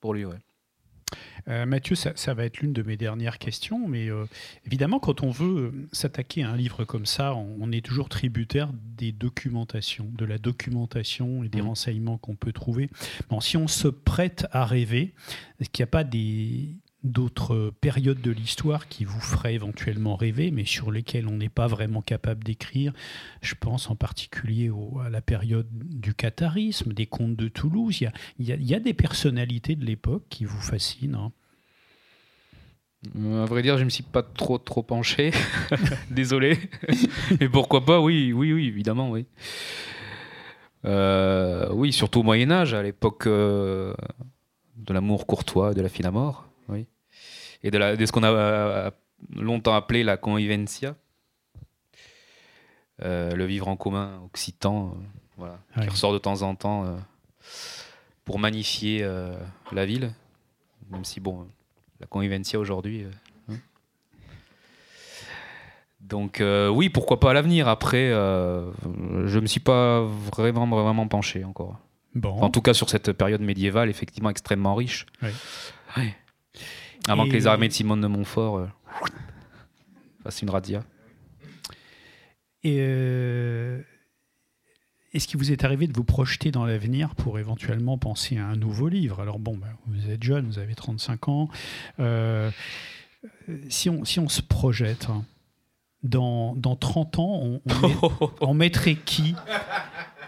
pour lui, ouais. Euh, Mathieu, ça, va être l'une de mes dernières questions, mais euh, évidemment, quand on veut euh, s'attaquer à un livre comme ça, on, est toujours tributaire des documentations, de la documentation et des mmh. renseignements qu'on peut trouver. Bon, si on se prête à rêver, est-ce qu'il n'y a pas des, d'autres périodes de l'histoire qui vous feraient éventuellement rêver, mais sur lesquelles on n'est pas vraiment capable d'écrire. Je pense en particulier à la période du catharisme, des contes de Toulouse. Il y a, des personnalités de l'époque qui vous fascinent. Hein. À vrai dire, je ne me suis pas trop trop penché. Désolé. Mais pourquoi pas Oui, oui, oui, évidemment, oui. Euh, oui, surtout au Moyen Âge, à l'époque euh, de l'amour courtois, de la fine à mort et de, la, de ce qu'on a euh, longtemps appelé la convivencia, euh, le vivre en commun occitan, euh, voilà, qui ressort de temps en temps pour magnifier la ville, même si bon, la convivencia aujourd'hui. Hein. Donc oui, pourquoi pas à l'avenir. Après, je ne me suis pas vraiment, vraiment penché encore. Bon. En tout cas, sur cette période médiévale, effectivement extrêmement riche. Oui. Avant que les armées de Simone de Montfort euh, fassent une radia. Et euh, est-ce qu'il vous est arrivé de vous projeter dans l'avenir pour éventuellement penser à un nouveau livre? Alors bon, ben, vous êtes jeune, vous avez 35 ans. Euh, si, on, si on se projette, hein, dans, dans 30 ans, on, on mettrait qui?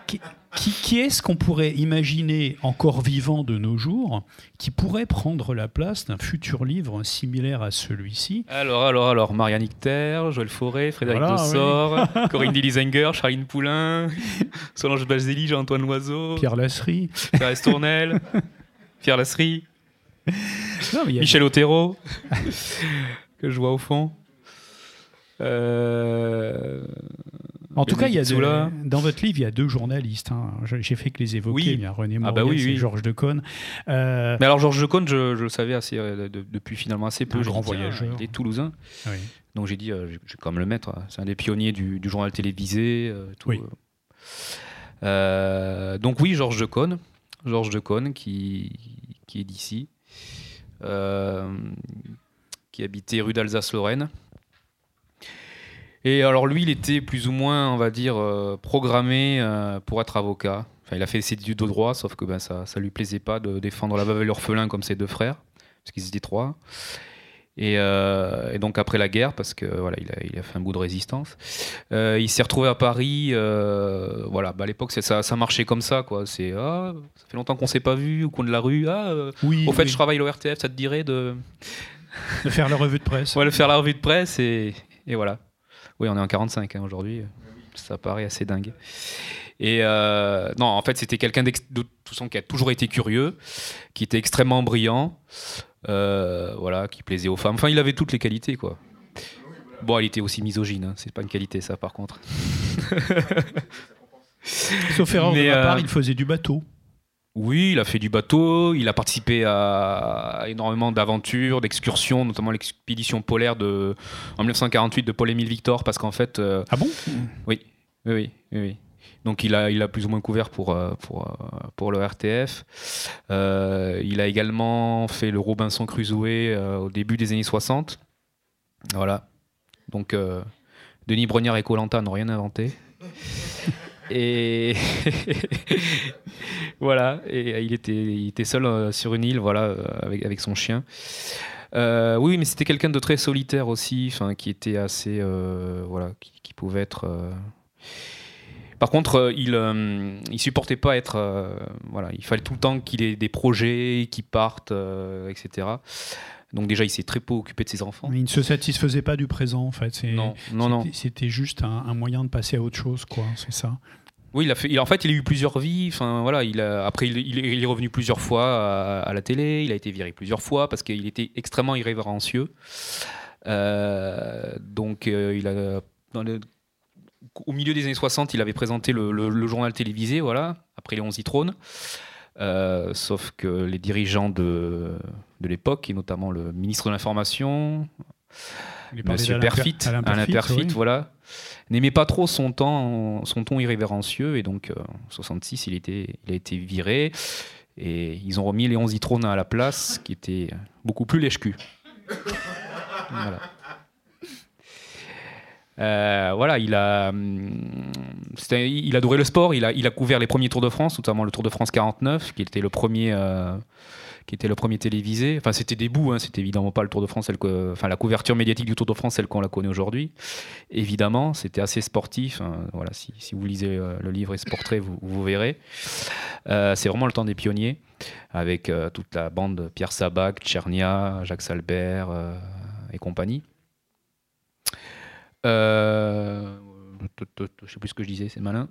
Qui, est-ce qu'on pourrait imaginer encore vivant de nos jours qui pourrait prendre la place d'un futur livre similaire à celui-ci? Alors, alors, alors, Marianne Icter, Joël Fauré, Frédéric Dossor, Corinne Dilizenger, Charline Poulain, Solange Bazeli, Jean-Antoine Loiseau, Pierre Lasserie, Pierre Tournel, Pierre Lasserie, Michel Otero, que je vois au fond. Euh... En tout cas, il y a dans votre livre, il y a deux journalistes. Hein. J'ai fait que les évoquer. Il y a René Mauriac ah bah oui, et Georges Decaune. Euh... Mais alors, Georges Decaune, je, je, le savais assez, depuis finalement assez peu. Un grand voyageur. Il est toulousain. Oui. Donc j'ai dit, je vais quand même le mettre. C'est un des pionniers du, du journal télévisé. Tout, oui. donc oui, Georges Decaune. Georges Decaune, qui, qui est d'ici. Euh, qui habitait rue d'Alsace-Lorraine. Et alors lui, il était plus ou moins, on va dire, euh, programmé euh, pour être avocat. Enfin, il a fait ses études de droit, sauf que ben, ça ne lui plaisait pas de défendre la veuve et l'orphelin comme ses deux frères, parce qu'ils étaient trois. Euh, et, donc après la guerre, parce que voilà, il a, fait un bout de résistance, il s'est retrouvé à Paris. voilà, bah, à l'époque ça, ça, marchait comme ça, quoi. C'est ah, ça fait longtemps qu'on s'est pas vu au coin de la rue. Ah, oui, au fait, je travaille au RTF, ça te dirait de de faire la revue de presse. Ouais, de faire la revue de presse et, et voilà. Oui, on est en 45 hein, aujourd'hui. Ça paraît assez dingue. Et euh, non, en fait, c'était quelqu'un de qui a toujours été curieux, qui était extrêmement brillant, euh, voilà, qui plaisait aux femmes. Enfin, il avait toutes les qualités, quoi. Bon, il était aussi misogyne. Hein. C'est pas une qualité, ça, par contre. Sauf erreur de ma part, euh, il faisait du bateau. Oui, il a fait du bateau, il a participé à énormément d'aventures, d'excursions, notamment l'expédition polaire de, en 1948 de Paul-Émile Victor, parce qu'en fait... Euh, ah bon? oui, oui, oui, Donc il a, il a plus ou moins couvert pour, euh, pour, euh, pour le RTF. il a également fait le Robinson Crusoe au début des années 60. Voilà. Donc Denis Brognard et Colanta n'ont rien inventé. Et voilà, et euh, il était, il était seul euh, sur une île, voilà, euh, avec, avec son chien. oui, mais c'était quelqu'un de très solitaire aussi, enfin, qui était assez, voilà, qui, pouvait être. Par contre, il, il supportait pas être, voilà, il fallait tout le temps qu'il ait des projets, qui partent, etc. Donc déjà, il s'est très peu occupé de ses enfants. il ne se satisfaisait pas du présent, en fait. Non, non, non. C'était juste un, un, moyen de passer à autre chose, quoi. C'est ça. Oui, il a fait, en fait, il a eu plusieurs vies. Enfin, voilà, après, il, est revenu plusieurs fois à, la télé. Il a été viré plusieurs fois parce qu'il était extrêmement irrévérencieux. Euh, donc, euh, il a, au milieu des années 60, il avait présenté le, journal télévisé, voilà, après les 11 trônes. Euh, sauf que les dirigeants de, de l'époque, et notamment le ministre de l'Information, Monsieur Perfit, Alain Perfit, voilà, n'aimait pas trop son, temps, son ton irrévérencieux et donc euh, en 66 il, était, il a été viré et ils ont remis Léon Zitrone à la place qui était beaucoup plus lèche-cul. voilà. Euh, voilà, il a, hum, il adorait le sport. Il a, il a couvert les premiers Tours de France, notamment le Tour de France 49, qui était le premier euh, qui était le premier télévisé. Enfin, c'était des bouts, hein, c'était évidemment pas le Tour de France, enfin la couverture médiatique du Tour de France, celle qu'on la connaît aujourd'hui. Évidemment, c'était assez sportif. Hein, voilà, si, vous lisez euh, le livre et ce portrait, vous, verrez. Euh, c'est vraiment le temps des pionniers, avec euh, toute la bande Pierre Sabac, Tchernia, Jacques Salbert et compagnie. je sais plus ce que je disais, c'est malin.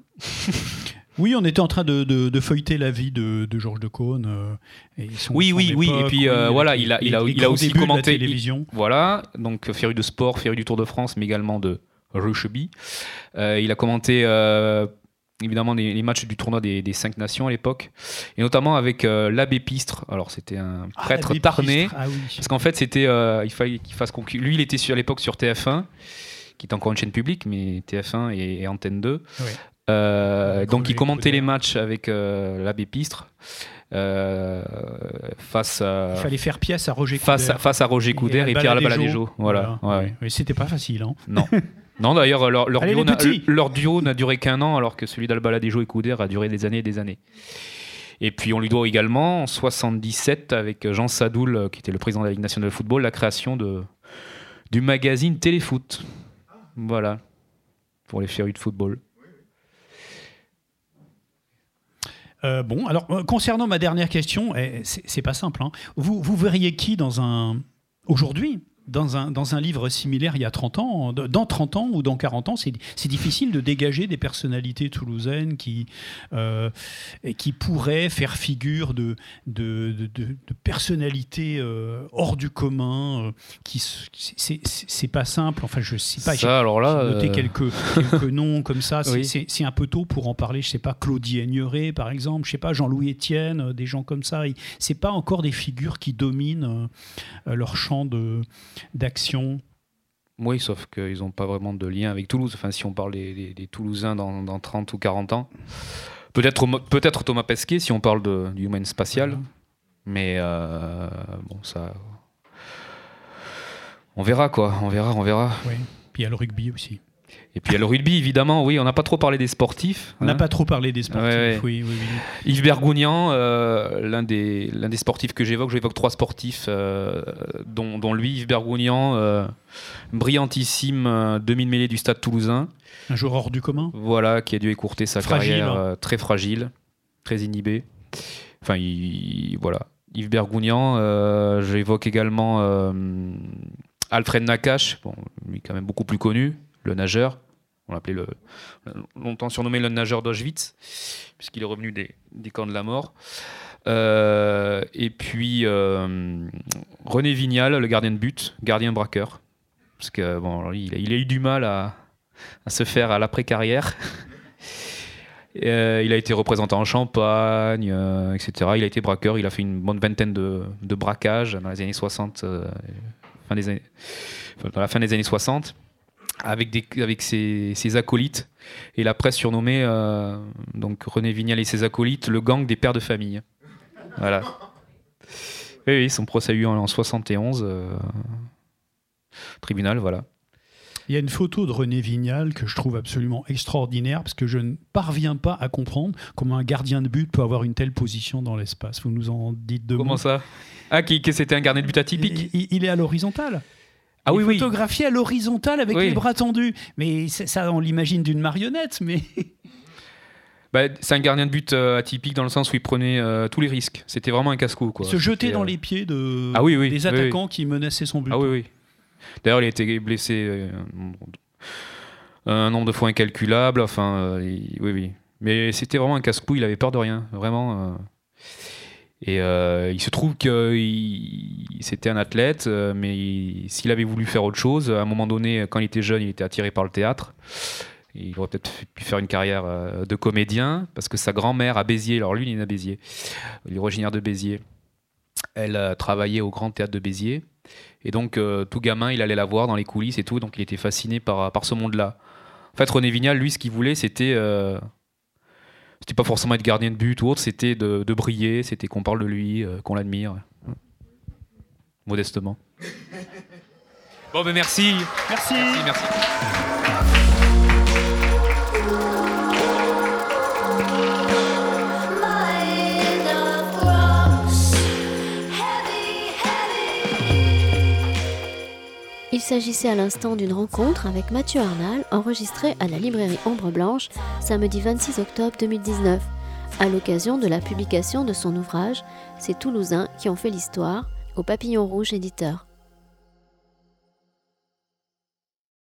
Oui, on était en train de, feuilleter la vie de, Georges de Caunes. Euh, oui, oui, oui. Et puis euh, voilà, il a, il a, il a aussi commenté. télévision. voilà, donc féru de sport, féru du Tour de France, mais également de Rushby. Euh, il a commenté évidemment les, matchs du tournoi des, cinq nations à l'époque, et notamment avec l'abbé Pistre. Alors c'était un ah, prêtre tarné, ah parce qu'en fait c'était, il fallait qu'il fasse Lui, il était sur, à l'époque sur TF1 qui est encore une chaîne publique, mais TF1 et, Antenne 2. Oui. Euh, donc il commentait les matchs avec euh, l'abbé Pistre. Euh, face à, il fallait faire pièce à Roger face À, face à Roger Coudert et, Pierre Albaladejo. Voilà. Ouais. Mais c'était pas facile. Hein. Non. Non, d'ailleurs, leur, leur, duo n'a duré qu'un an, alors que celui d'Albaladejo et Coudert a duré des années et des années. Et puis, on lui doit également, en 77, avec Jean Sadoul, qui était le président de la Ligue nationale de football, la création de, du magazine Téléfoot. Voilà, pour les férus de football. Euh, bon, alors euh, concernant ma dernière question, eh, c'est pas simple. Hein. Vous, vous verriez qui dans un aujourd'hui dans un, dans un livre similaire il y a 30 ans, dans 30 ans ou dans 40 ans, c'est difficile de dégager des personnalités toulousaines qui, euh, qui pourraient faire figure de, de, de, personnalités euh, hors du commun. Euh, qui c'est pas simple. Enfin, je sais pas. J'ai noté euh, quelques, quelques noms comme ça. C'est un peu tôt pour en parler. Je sais pas, Claudie Aigneret, par exemple. Je sais pas, Jean-Louis Etienne, des gens comme ça. C'est pas encore des figures qui dominent leur champ d'action. Oui, sauf qu'ils n'ont pas vraiment de lien avec Toulouse. Enfin, si on parle des, Toulousains dans, dans, 30 ou 40 ans. Peut-être peut Thomas Pesquet si on parle de, du domaine spatial. Mais euh, bon, ça. On verra quoi, on verra, on verra. Oui. Puis il y a le rugby aussi. Et puis il y a le rugby, évidemment, oui, on n'a pas trop parlé des sportifs. On n'a hein. pas trop parlé des sportifs, oui, oui, Yves Bergougnan, euh, l'un des, des sportifs que j'évoque, j'évoque trois sportifs, euh, dont, lui, Yves Bergougnan, euh, brillantissime demi-mêlée du stade toulousain. Un joueur hors du commun Voilà, qui a dû écourter sa carrière, très fragile, très inhibé. Enfin, voilà. Yves Bergougnan, j'évoque également Alfred Nakache, bon, lui quand même beaucoup plus connu, le nageur. On l'appelait longtemps surnommé le nageur d'Auschwitz, puisqu'il est revenu des, camps de la mort. Euh, et puis euh, René Vignal, le gardien de but, gardien braqueur. Parce que il, a, eu du mal à, se faire à l'après-carrière. Euh, il a été représentant en Champagne, etc. Il a été braqueur, il a fait une bonne vingtaine de, braquages dans les années 60, fin des années, dans la fin des années 60 avec, des, avec ses, acolytes. Et la presse surnommée, euh, donc René Vignal et ses acolytes, le gang des pères de famille. Voilà. Oui, son procès a eu en, en 71. Euh, tribunal, voilà. Il y a une photo de René Vignal que je trouve absolument extraordinaire parce que je ne parviens pas à comprendre comment un gardien de but peut avoir une telle position dans l'espace. Vous nous en dites deux Comment ça? Ah, que c'était un gardien de but atypique? Il est à l'horizontale. Ah oui, photographié à l'horizontale avec les bras tendus. Mais ça, on l'imagine d'une marionnette, mais. Bah, c'est un gardien de but euh, atypique dans le sens où il prenait euh, tous les risques. C'était vraiment un casse-cou. Se jeter dans euh, les pieds de... ah, oui, des attaquants qui menaçaient son but. Ah oui, oui. D'ailleurs, il a été blessé un nombre de fois incalculable. Enfin, oui, oui. Mais c'était vraiment un casse-cou. Il avait peur de rien. Vraiment. Et euh, il se trouve que c'était un athlète, euh, mais s'il avait voulu faire autre chose, à un moment donné, quand il était jeune, il était attiré par le théâtre. Il aurait peut-être pu faire une carrière euh, de comédien, parce que sa grand-mère à Béziers, alors lui, il est à Béziers, il est originaire de Béziers, elle travaillait au Grand Théâtre de Béziers. Et donc, tout gamin, il allait la voir dans les coulisses et tout, donc il était fasciné par, par ce monde-là. En fait, René Vignal, lui, ce qu'il voulait, c'était c'était pas forcément être gardien de but ou autre, c'était de, briller, c'était qu'on parle de lui, euh, qu'on l'admire. Modestement. Bon, ben merci. Merci. Merci, merci. Il s'agissait à l'instant d'une rencontre avec Mathieu Arnal enregistrée à la librairie Ombre Blanche samedi 26 octobre 2019, à l'occasion de la publication de son ouvrage C'est Toulousains qui ont fait l'histoire au Papillon Rouge éditeur.